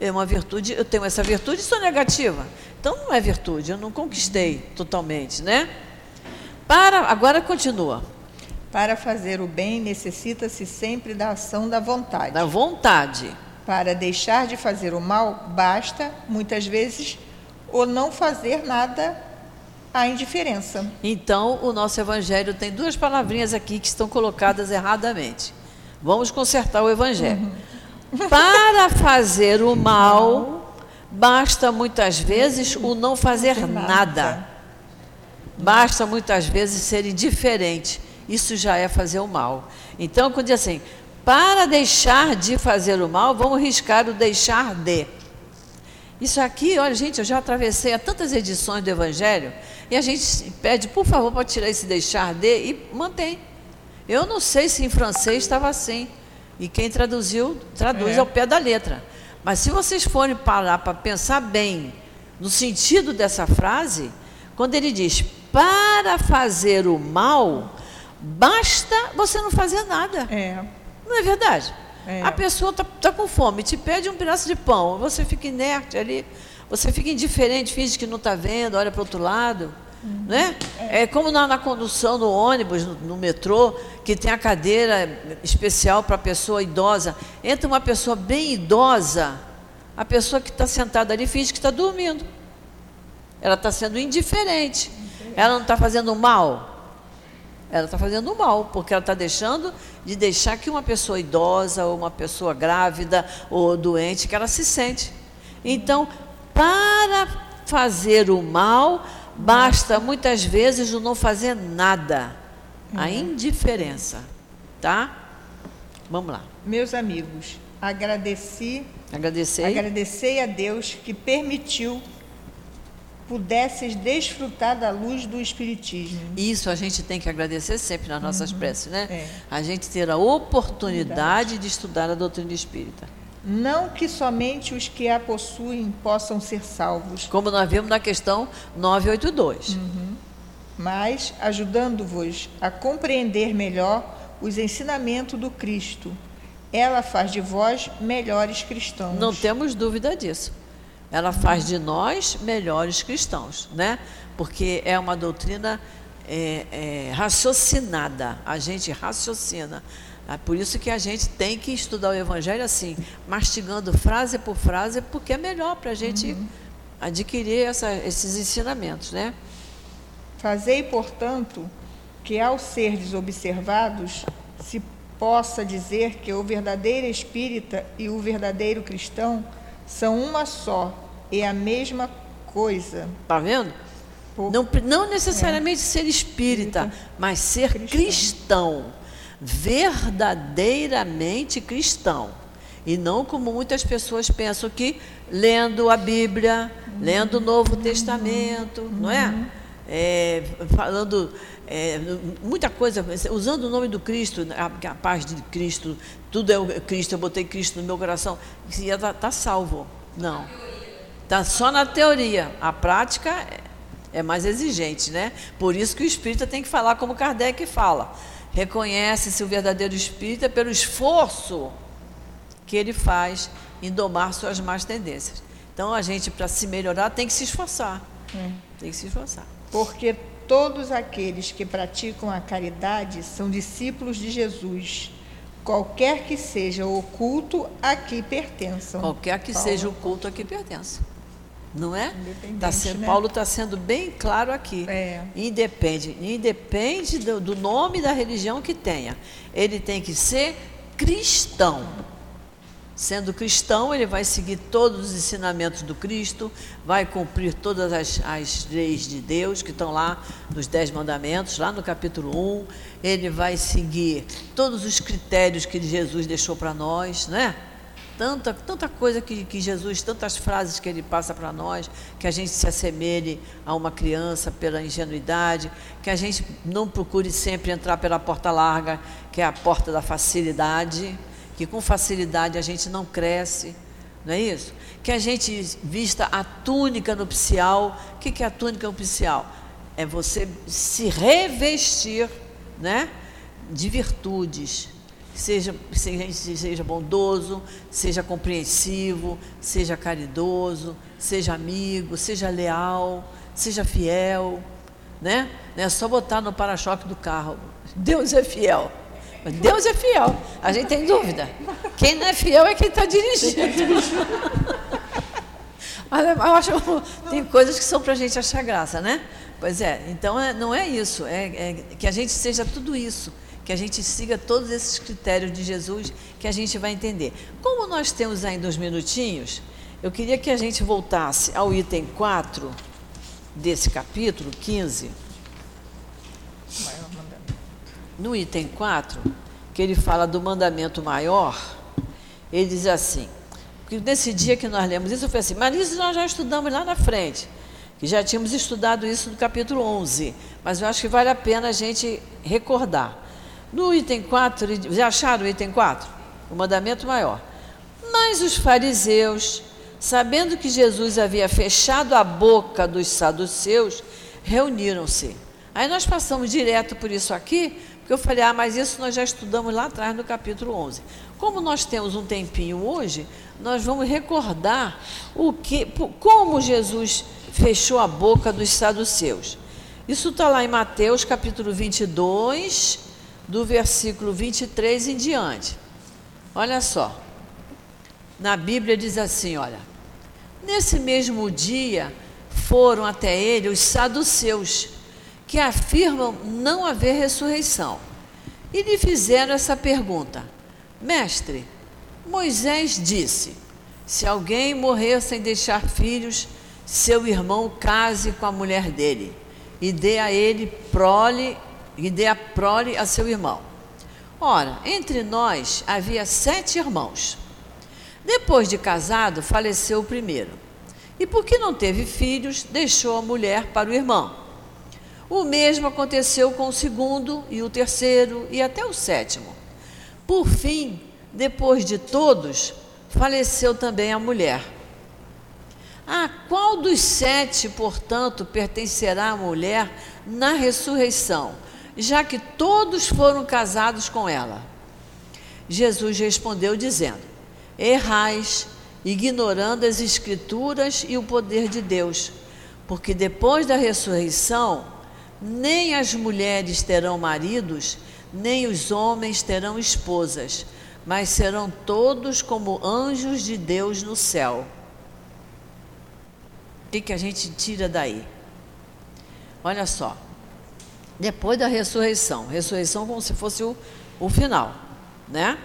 É uma virtude, eu tenho essa virtude e sou negativa. Então não é virtude, eu não conquistei totalmente, né? Para, agora continua. Para fazer o bem necessita-se sempre da ação da vontade. Da vontade. Para deixar de fazer o mal, basta, muitas vezes, ou não fazer nada a indiferença. Então, o nosso evangelho tem duas palavrinhas aqui que estão colocadas erradamente. Vamos consertar o evangelho. Uhum. Para fazer o mal, Basta muitas vezes o não fazer nada. Basta muitas vezes ser indiferente. Isso já é fazer o mal. Então, quando diz assim, para deixar de fazer o mal, vamos riscar o deixar de. Isso aqui, olha, gente, eu já atravessei a tantas edições do Evangelho e a gente pede, por favor, para tirar esse deixar de e mantém. Eu não sei se em francês estava assim. E quem traduziu, traduz é. ao pé da letra. Mas se vocês forem parar para pensar bem no sentido dessa frase, quando ele diz para fazer o mal, basta você não fazer nada. É. Não é verdade? É. A pessoa está tá com fome, te pede um pedaço de pão, você fica inerte ali, você fica indiferente, finge que não está vendo, olha para o outro lado. Né? É como na, na condução no ônibus, no, no, metrô, que tem a cadeira especial para a pessoa idosa. Entra uma pessoa bem idosa, a pessoa que está sentada ali finge que está dormindo. Ela está sendo indiferente. Ela não está fazendo mal. Ela está fazendo mal, porque ela está deixando de deixar que uma pessoa idosa, ou uma pessoa grávida, ou doente, que ela se sente. Então, para fazer o mal, Basta muitas vezes o não fazer nada. A uhum. indiferença. Tá? Vamos lá. Meus amigos, agradeci. Agradecei. Agradecei a Deus que permitiu pudesses desfrutar da luz do Espiritismo. Isso a gente tem que agradecer sempre nas nossas uhum. preces, né? É. A gente ter a oportunidade Verdade. de estudar a doutrina espírita. Não que somente os que a possuem possam ser salvos. Como nós vimos na questão 982. Uhum. Mas ajudando-vos a compreender melhor os ensinamentos do Cristo. Ela faz de vós melhores cristãos. Não temos dúvida disso. Ela faz de nós melhores cristãos, né? Porque é uma doutrina é, é, raciocinada. A gente raciocina. É por isso que a gente tem que estudar o Evangelho assim, mastigando frase por frase, porque é melhor para a gente uhum. adquirir essa, esses ensinamentos, né? Fazei, portanto, que ao serdes observados, se possa dizer que o verdadeiro espírita e o verdadeiro cristão são uma só e a mesma coisa. Está vendo? Por... Não, não necessariamente é. ser espírita, mas ser cristão. cristão verdadeiramente cristão. E não como muitas pessoas pensam que lendo a Bíblia, lendo o Novo Testamento, não é? é falando é, muita coisa, usando o nome do Cristo, a, a, paz de Cristo, tudo é o Cristo, eu botei Cristo no meu coração, está tá salvo. Não. Está só na teoria. A prática é, é mais exigente, né? Por isso que o espírita tem que falar como Kardec fala. Reconhece-se o verdadeiro espírita pelo esforço que ele faz em domar suas más tendências. Então a gente, para se melhorar, tem que se esforçar. Hum. Tem que se esforçar. Porque todos aqueles que praticam a caridade são discípulos de Jesus. Qualquer que seja o culto a que pertençam. Qualquer que Paulo. seja o culto a que pertença. Não é? Tá sendo, né? Paulo está sendo bem claro aqui. É. Independe. Independe do, do nome da religião que tenha. Ele tem que ser cristão. Sendo cristão, ele vai seguir todos os ensinamentos do Cristo, vai cumprir todas as, as leis de Deus que estão lá nos Dez Mandamentos, lá no capítulo 1. Ele vai seguir todos os critérios que Jesus deixou para nós, né? Tanta, tanta coisa que, que Jesus, tantas frases que ele passa para nós, que a gente se assemelhe a uma criança pela ingenuidade, que a gente não procure sempre entrar pela porta larga, que é a porta da facilidade que com facilidade a gente não cresce, não é isso? Que a gente vista a túnica nupcial. O que é a túnica nupcial? É você se revestir né, de virtudes. Seja, seja, seja bondoso, seja compreensivo, seja caridoso, seja amigo, seja leal, seja fiel. Né? Não é só botar no para-choque do carro. Deus é fiel. Deus é fiel. A gente tem dúvida. Quem não é fiel é quem está dirigindo. [LAUGHS] Mas eu acho que tem coisas que são para a gente achar graça, né? Pois é, então é, não é isso, é, é, que a gente seja tudo isso, que a gente siga todos esses critérios de Jesus, que a gente vai entender. Como nós temos ainda uns minutinhos, eu queria que a gente voltasse ao item 4 desse capítulo 15 no item 4, que ele fala do mandamento maior, ele diz assim, que nesse dia que nós lemos isso, eu falei assim, mas isso nós já estudamos lá na frente, que já tínhamos estudado isso no capítulo 11, mas eu acho que vale a pena a gente recordar. No item 4, já acharam o item 4? O mandamento maior. Mas os fariseus, sabendo que Jesus havia fechado a boca dos saduceus, reuniram-se. Aí nós passamos direto por isso aqui, porque eu falei, ah, mas isso nós já estudamos lá atrás no capítulo 11. Como nós temos um tempinho hoje, nós vamos recordar o que, como Jesus fechou a boca dos saduceus. Isso está lá em Mateus capítulo 22, do versículo 23 em diante. Olha só. Na Bíblia diz assim, olha. Nesse mesmo dia foram até ele os saduceus, que afirmam não haver ressurreição. E lhe fizeram essa pergunta: Mestre, Moisés disse: se alguém morrer sem deixar filhos, seu irmão case com a mulher dele e dê a ele prole e dê a prole a seu irmão. Ora, entre nós havia sete irmãos. Depois de casado, faleceu o primeiro. E porque não teve filhos, deixou a mulher para o irmão. O mesmo aconteceu com o segundo e o terceiro e até o sétimo. Por fim, depois de todos, faleceu também a mulher. A qual dos sete, portanto, pertencerá a mulher na ressurreição, já que todos foram casados com ela? Jesus respondeu, dizendo: Errais, ignorando as Escrituras e o poder de Deus, porque depois da ressurreição, nem as mulheres terão maridos, nem os homens terão esposas, mas serão todos como anjos de Deus no céu. O que, que a gente tira daí? Olha só. Depois da ressurreição, ressurreição como se fosse o, o final, né?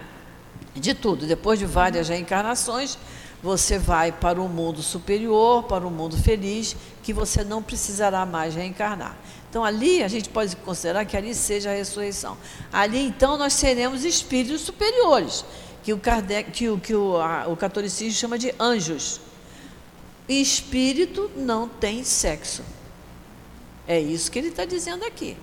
De tudo, depois de várias reencarnações, você vai para o mundo superior, para o mundo feliz, que você não precisará mais reencarnar. Então ali a gente pode considerar que ali seja a ressurreição. Ali então nós seremos espíritos superiores, que o, Kardec, que o, que o, a, o catolicismo chama de anjos. Espírito não tem sexo. É isso que ele está dizendo aqui.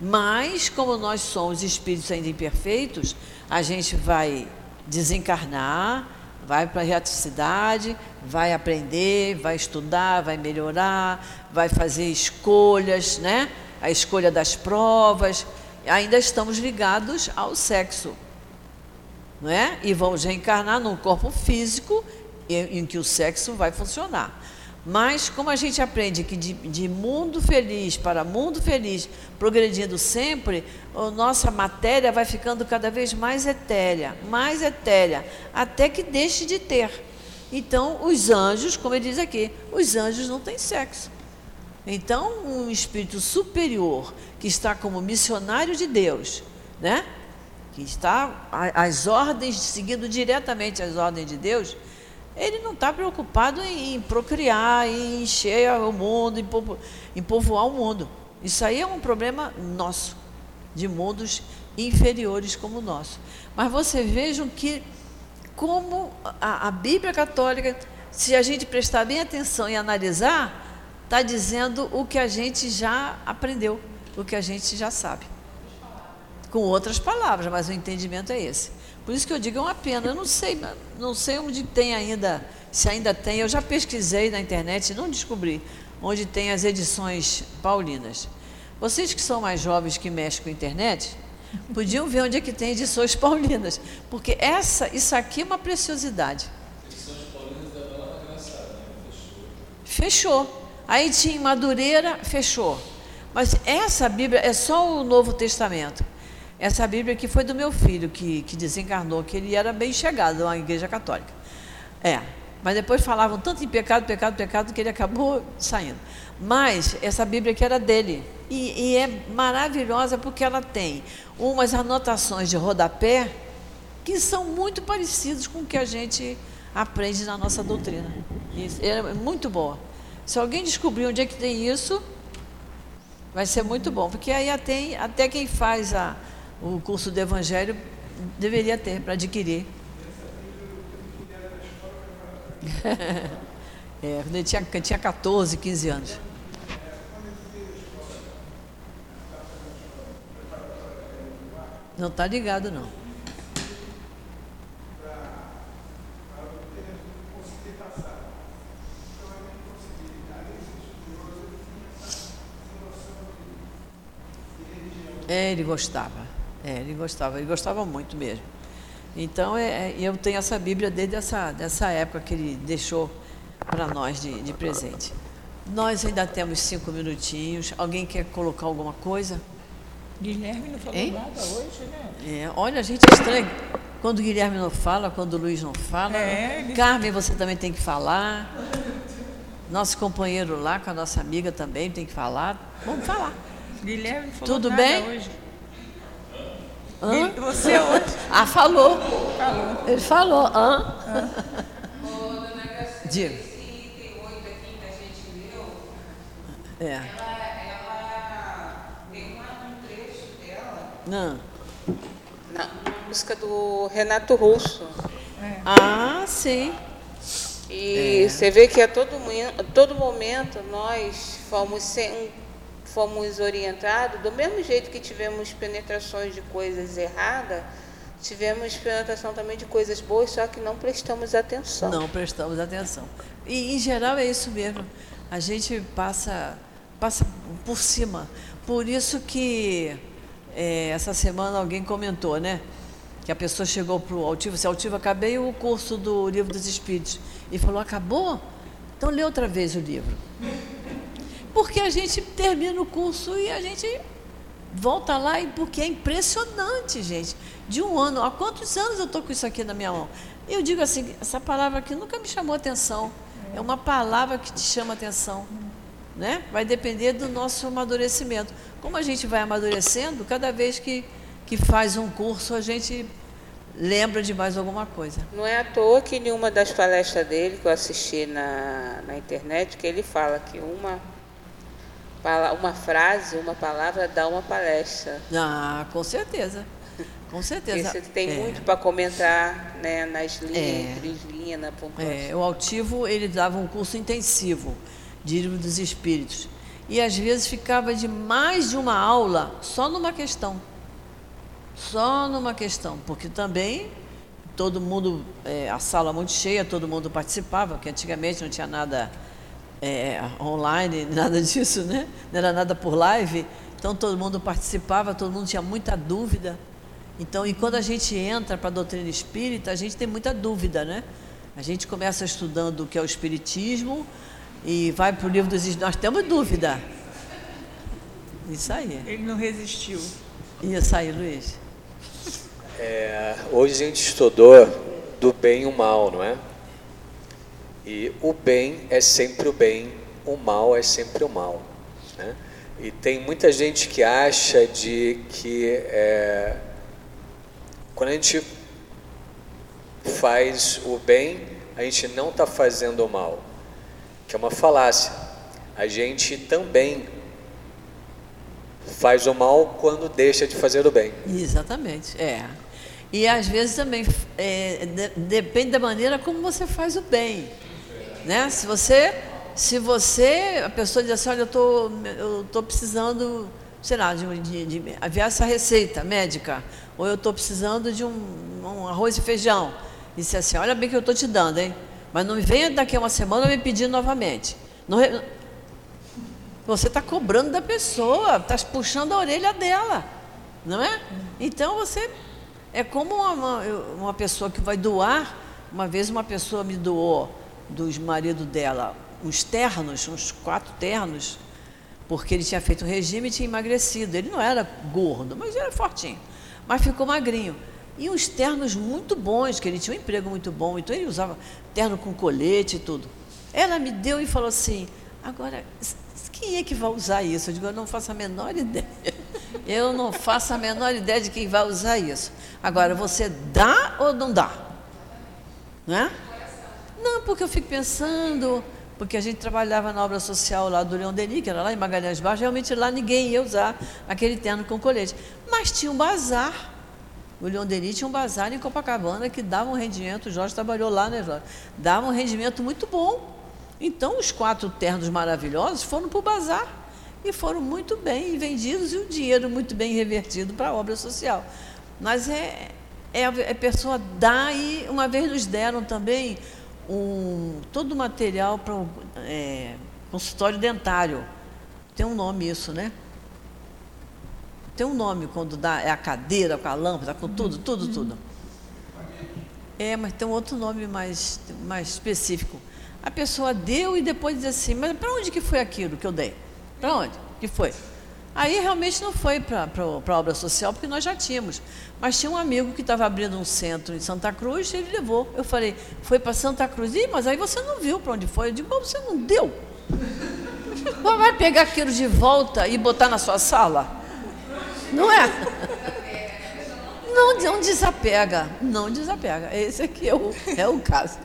Mas, como nós somos espíritos ainda imperfeitos, a gente vai desencarnar, vai para a reaticidade, vai aprender, vai estudar, vai melhorar, vai fazer escolhas, né? A escolha das provas. Ainda estamos ligados ao sexo, não é? E vamos reencarnar num corpo físico em, em que o sexo vai funcionar. Mas como a gente aprende que de, de, mundo feliz para mundo feliz, progredindo sempre, a nossa matéria vai ficando cada vez mais etérea, mais etérea, até que deixe de ter. Então, os anjos, como ele diz aqui, os anjos não têm sexo. Então, um espírito superior que está como missionário de Deus, né? Que está às ordens, seguindo diretamente as ordens de Deus, ele não está preocupado em, procriar, em encher o mundo, em, povo, em povoar o mundo. Isso aí é um problema nosso, de mundos inferiores como o nosso. Mas você vejam que, como a, a Bíblia Católica, se a gente prestar bem atenção e analisar, está dizendo o que a gente já aprendeu, o que a gente já sabe. Com outras palavras, mas o entendimento é esse. Por isso que eu digo é uma pena. Eu não sei, não sei onde tem ainda, se ainda tem. Eu já pesquisei na internet e não descobri onde tem as edições paulinas. Vocês que são mais jovens que mexem com a internet, podiam ver onde é que tem edições paulinas, porque essa, isso aqui é uma preciosidade. Edições paulinas né? Fechou. Fechou. Aí tinha Madureira, fechou. Mas essa Bíblia é só o Novo Testamento. Essa Bíblia aqui foi do meu filho, que, que desencarnou, que ele era bem chegado à Igreja Católica. É, mas depois falavam tanto em pecado, pecado, pecado, que ele acabou saindo. Mas essa Bíblia aqui era dele. E, e é maravilhosa porque ela tem umas anotações de rodapé que são muito parecidas com o que a gente aprende na nossa doutrina. Isso, é muito boa. Se alguém descobrir onde é que tem isso, vai ser muito bom, porque aí até, até quem faz a, o curso do Evangelho deveria ter para adquirir. [LAUGHS] é, quando ele tinha, tinha 14, 15 anos. Não está ligado, não. É, ele gostava. É, ele gostava, ele gostava muito mesmo. Então, é, é, eu tenho essa Bíblia desde essa dessa época que ele deixou para nós de, de presente. Nós ainda temos cinco minutinhos. Alguém quer colocar alguma coisa? Guilherme não falou hein? nada hoje, né? É, olha, a gente é estranho. Quando o Guilherme não fala, quando o Luiz não fala. É, ele... Carmen, você também tem que falar. Nosso companheiro lá, com a nossa amiga também tem que falar. Vamos falar. Guilherme não falou Tudo nada bem? hoje. Hã? Você hoje? Ah, falou. Falou. Ele falou. Hã? Hã? Diga. É. Ela, ela tem um trecho dela. Não. Na música do Renato Russo. É. Ah, sim. E é. você vê que a todo, a todo momento nós fomos sem, fomos orientados, do mesmo jeito que tivemos penetrações de coisas erradas, tivemos penetração também de coisas boas, só que não prestamos atenção. Não prestamos atenção. E, em geral, é isso mesmo. A gente passa, passa por cima. Por isso que é, essa semana alguém comentou, né? Que a pessoa chegou para o Altivo, se Altivo, acabei o curso do Livro dos Espíritos. E falou, acabou? Então lê outra vez o livro. Porque a gente termina o curso e a gente volta lá, e porque é impressionante, gente. De um ano, há quantos anos eu estou com isso aqui na minha mão? Eu digo assim, essa palavra aqui nunca me chamou atenção. É uma palavra que te chama atenção. Né? Vai depender do nosso amadurecimento. Como a gente vai amadurecendo, cada vez que, que faz um curso, a gente lembra de mais alguma coisa. Não é à toa que em uma das palestras dele, que eu assisti na, na internet, que ele fala que uma uma frase, uma palavra dá uma palestra. Ah, com certeza. Com certeza. Você tem é. muito para comentar né, nas linhas, é. linhas, na pontuação. É, o Altivo, ele dava um curso intensivo de livro dos espíritos. e às vezes ficava de mais de uma aula só numa questão. Só numa questão, porque também todo mundo, é, a sala muito cheia, todo mundo participava, porque antigamente não tinha nada é, online, [LAUGHS] nada disso, né? Não era nada por live, então todo mundo participava, todo mundo tinha muita dúvida. Então, e quando a gente entra para a doutrina espírita, a gente tem muita dúvida, né? A gente começa estudando o que é o espiritismo e vai para o livro dos nós temos dúvida. Isso aí. Ele não resistiu. Isso aí, Luiz. É, hoje a gente estudou do bem e o mal, não é? E o bem é sempre o bem, o mal é sempre o mal. Né? E tem muita gente que acha de que é, quando a gente faz o bem, a gente não está fazendo o mal, que é uma falácia. A gente também faz o mal quando deixa de fazer o bem. Exatamente, é. E às vezes também é, de, depende da maneira como você faz o bem, né? Se você, se você, a pessoa diz assim, olha, eu tô, eu tô precisando, sei lá, de, de, de aviar essa receita médica ou eu estou precisando de um, um, arroz e feijão. E disse assim, olha bem que eu estou te dando, hein? Mas não venha daqui a uma semana me pedir novamente. Não, você está cobrando da pessoa, está puxando a orelha dela, não é? Então você é como uma, uma pessoa que vai doar. Uma vez uma pessoa me doou dos maridos dela uns ternos, uns quatro ternos, porque ele tinha feito um regime e tinha emagrecido. Ele não era gordo, mas era fortinho mas ficou magrinho. E uns ternos muito bons, que ele tinha um emprego muito bom, então ele usava terno com colete e tudo. Ela me deu e falou assim: agora, quem é que vai usar isso? Eu digo: eu não faço a menor [LAUGHS] ideia. Eu não faço a menor ideia de quem vai usar isso. Agora, você dá ou não dá? Não é? Não, porque eu fico pensando, porque a gente trabalhava na obra social lá do Leão Denis, que era lá em Magalhães Baixo, realmente lá ninguém ia usar aquele terno com colete. Mas tinha um bazar. O Leão Denis tinha um bazar em Copacabana que dava um rendimento, o Jorge trabalhou lá, né, Jorge? Dava um rendimento muito bom. Então, os quatro ternos maravilhosos foram para o bazar e foram muito bem vendidos e o dinheiro muito bem revertido para a obra social. Mas é, é, é pessoa dá e uma vez nos deram também um, todo o material para um é, consultório dentário. Tem um nome isso, né? Tem um nome quando dá, é a cadeira com a lâmpada, com tudo, tudo, tudo. É, mas tem um outro nome mais, mais específico. A pessoa deu e depois diz assim, mas para onde que foi aquilo que eu dei? Para onde que foi? Aí realmente não foi para a obra social, porque nós já tínhamos. Mas tinha um amigo que estava abrindo um centro em Santa Cruz e ele levou. Eu falei, foi para Santa Cruz. Ih, mas aí você não viu para onde foi. Eu digo, você não deu. [LAUGHS] Vai pegar aquilo de volta e botar na sua sala? Não é? Não, não desapega, não desapega. Esse aqui é o, é o caso.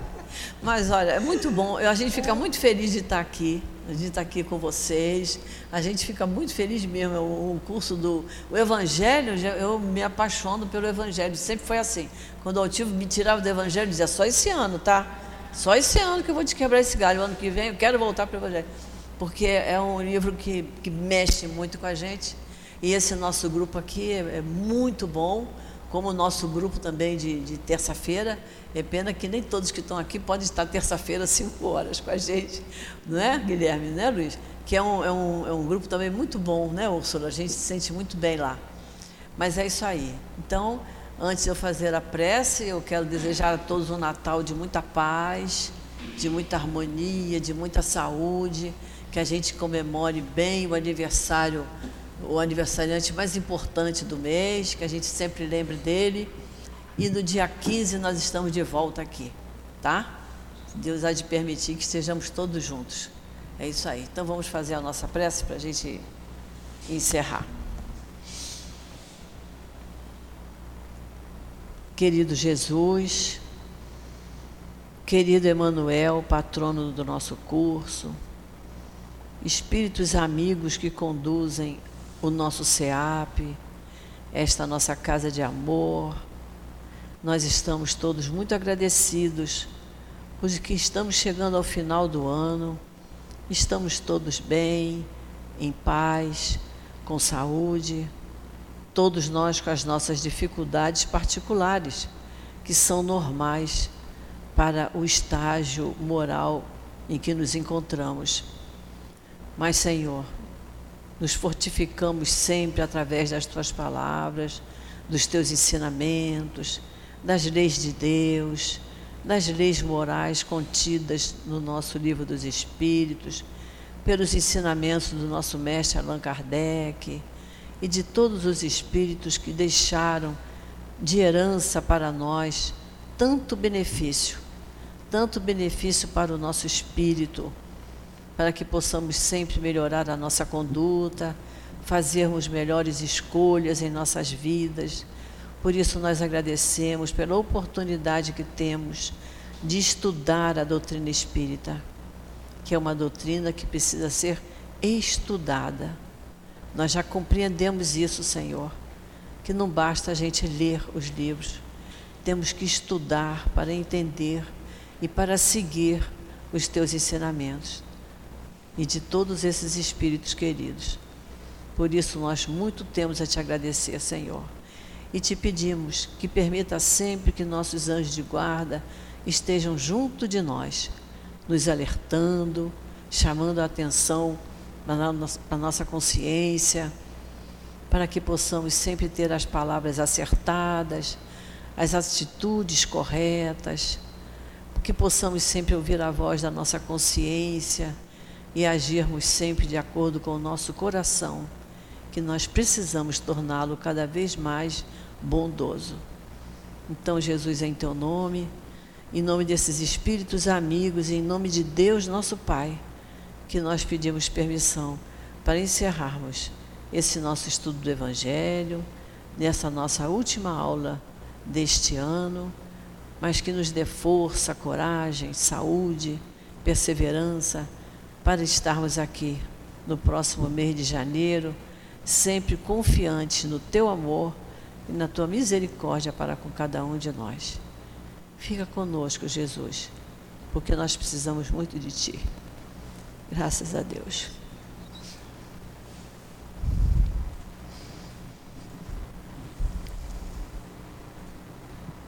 Mas olha, é muito bom. A gente fica muito feliz de estar aqui a gente está aqui com vocês. A gente fica muito feliz mesmo. O, curso do o Evangelho, eu me apaixono pelo Evangelho. Sempre foi assim. Quando o altivo me tirava do Evangelho, dizia: só esse ano, tá? Só esse ano que eu vou te quebrar esse galho. O ano que vem eu quero voltar para o Evangelho. Porque é um livro que, que mexe muito com a gente. E esse nosso grupo aqui é, é muito bom como o nosso grupo também de, de terça-feira. É pena que nem todos que estão aqui podem estar terça-feira, [LAUGHS] cinco horas com a gente, não é, Guilherme, né, Luiz? Que é um, é um, é um grupo também muito bom, né, Úrsula? A gente se sente muito bem lá. Mas é isso aí. Então, antes de eu fazer a prece, eu quero desejar a todos um Natal de muita paz, de muita harmonia, de muita saúde, que a gente comemore bem o aniversário o aniversariante mais importante do mês, que a gente sempre lembre dele. E no dia 15 nós estamos de volta aqui, tá? Deus há de permitir que estejamos todos juntos. É isso aí. Então vamos fazer a nossa prece para a gente encerrar. Querido Jesus, querido Emanuel, patrono do nosso curso, espíritos amigos que conduzem o nosso SEAP, esta nossa casa de amor. Nós estamos todos muito agradecidos, porque estamos chegando ao final do ano, estamos todos bem, em paz, com saúde, todos nós com as nossas dificuldades particulares, que são normais para o estágio moral em que nos encontramos. Mas, Senhor, nos fortificamos sempre através das tuas palavras, dos teus ensinamentos, das leis de Deus, das leis morais contidas no nosso livro dos Espíritos, pelos ensinamentos do nosso mestre Allan Kardec e de todos os espíritos que deixaram de herança para nós tanto benefício, tanto benefício para o nosso espírito, para que possamos sempre melhorar a nossa conduta, fazermos melhores escolhas em nossas vidas. Por isso nós agradecemos pela oportunidade que temos de estudar a doutrina espírita, que é uma doutrina que precisa ser estudada. Nós já compreendemos isso, Senhor, que não basta a gente ler os livros, temos que estudar para entender e para seguir os teus ensinamentos e de todos esses espíritos queridos. Por isso, nós muito temos a te agradecer, Senhor. E te pedimos que permita sempre que nossos anjos de guarda estejam junto de nós, nos alertando, chamando a atenção para a nossa consciência, para que possamos sempre ter as palavras acertadas, as atitudes corretas, que possamos sempre ouvir a voz da nossa consciência e agirmos sempre de acordo com o nosso coração, que nós precisamos torná-lo cada vez mais bondoso. Então, Jesus, em teu nome, em nome desses espíritos amigos, em nome de Deus, nosso Pai que nós pedimos permissão para encerrarmos esse nosso estudo do Evangelho, nessa nossa última aula deste ano, mas que nos dê força, coragem, saúde, perseverança para estarmos aqui no próximo mês de janeiro, sempre confiantes no teu amor e na tua misericórdia para com cada um de nós. Fica conosco, Jesus, porque nós precisamos muito de ti. Graças a Deus.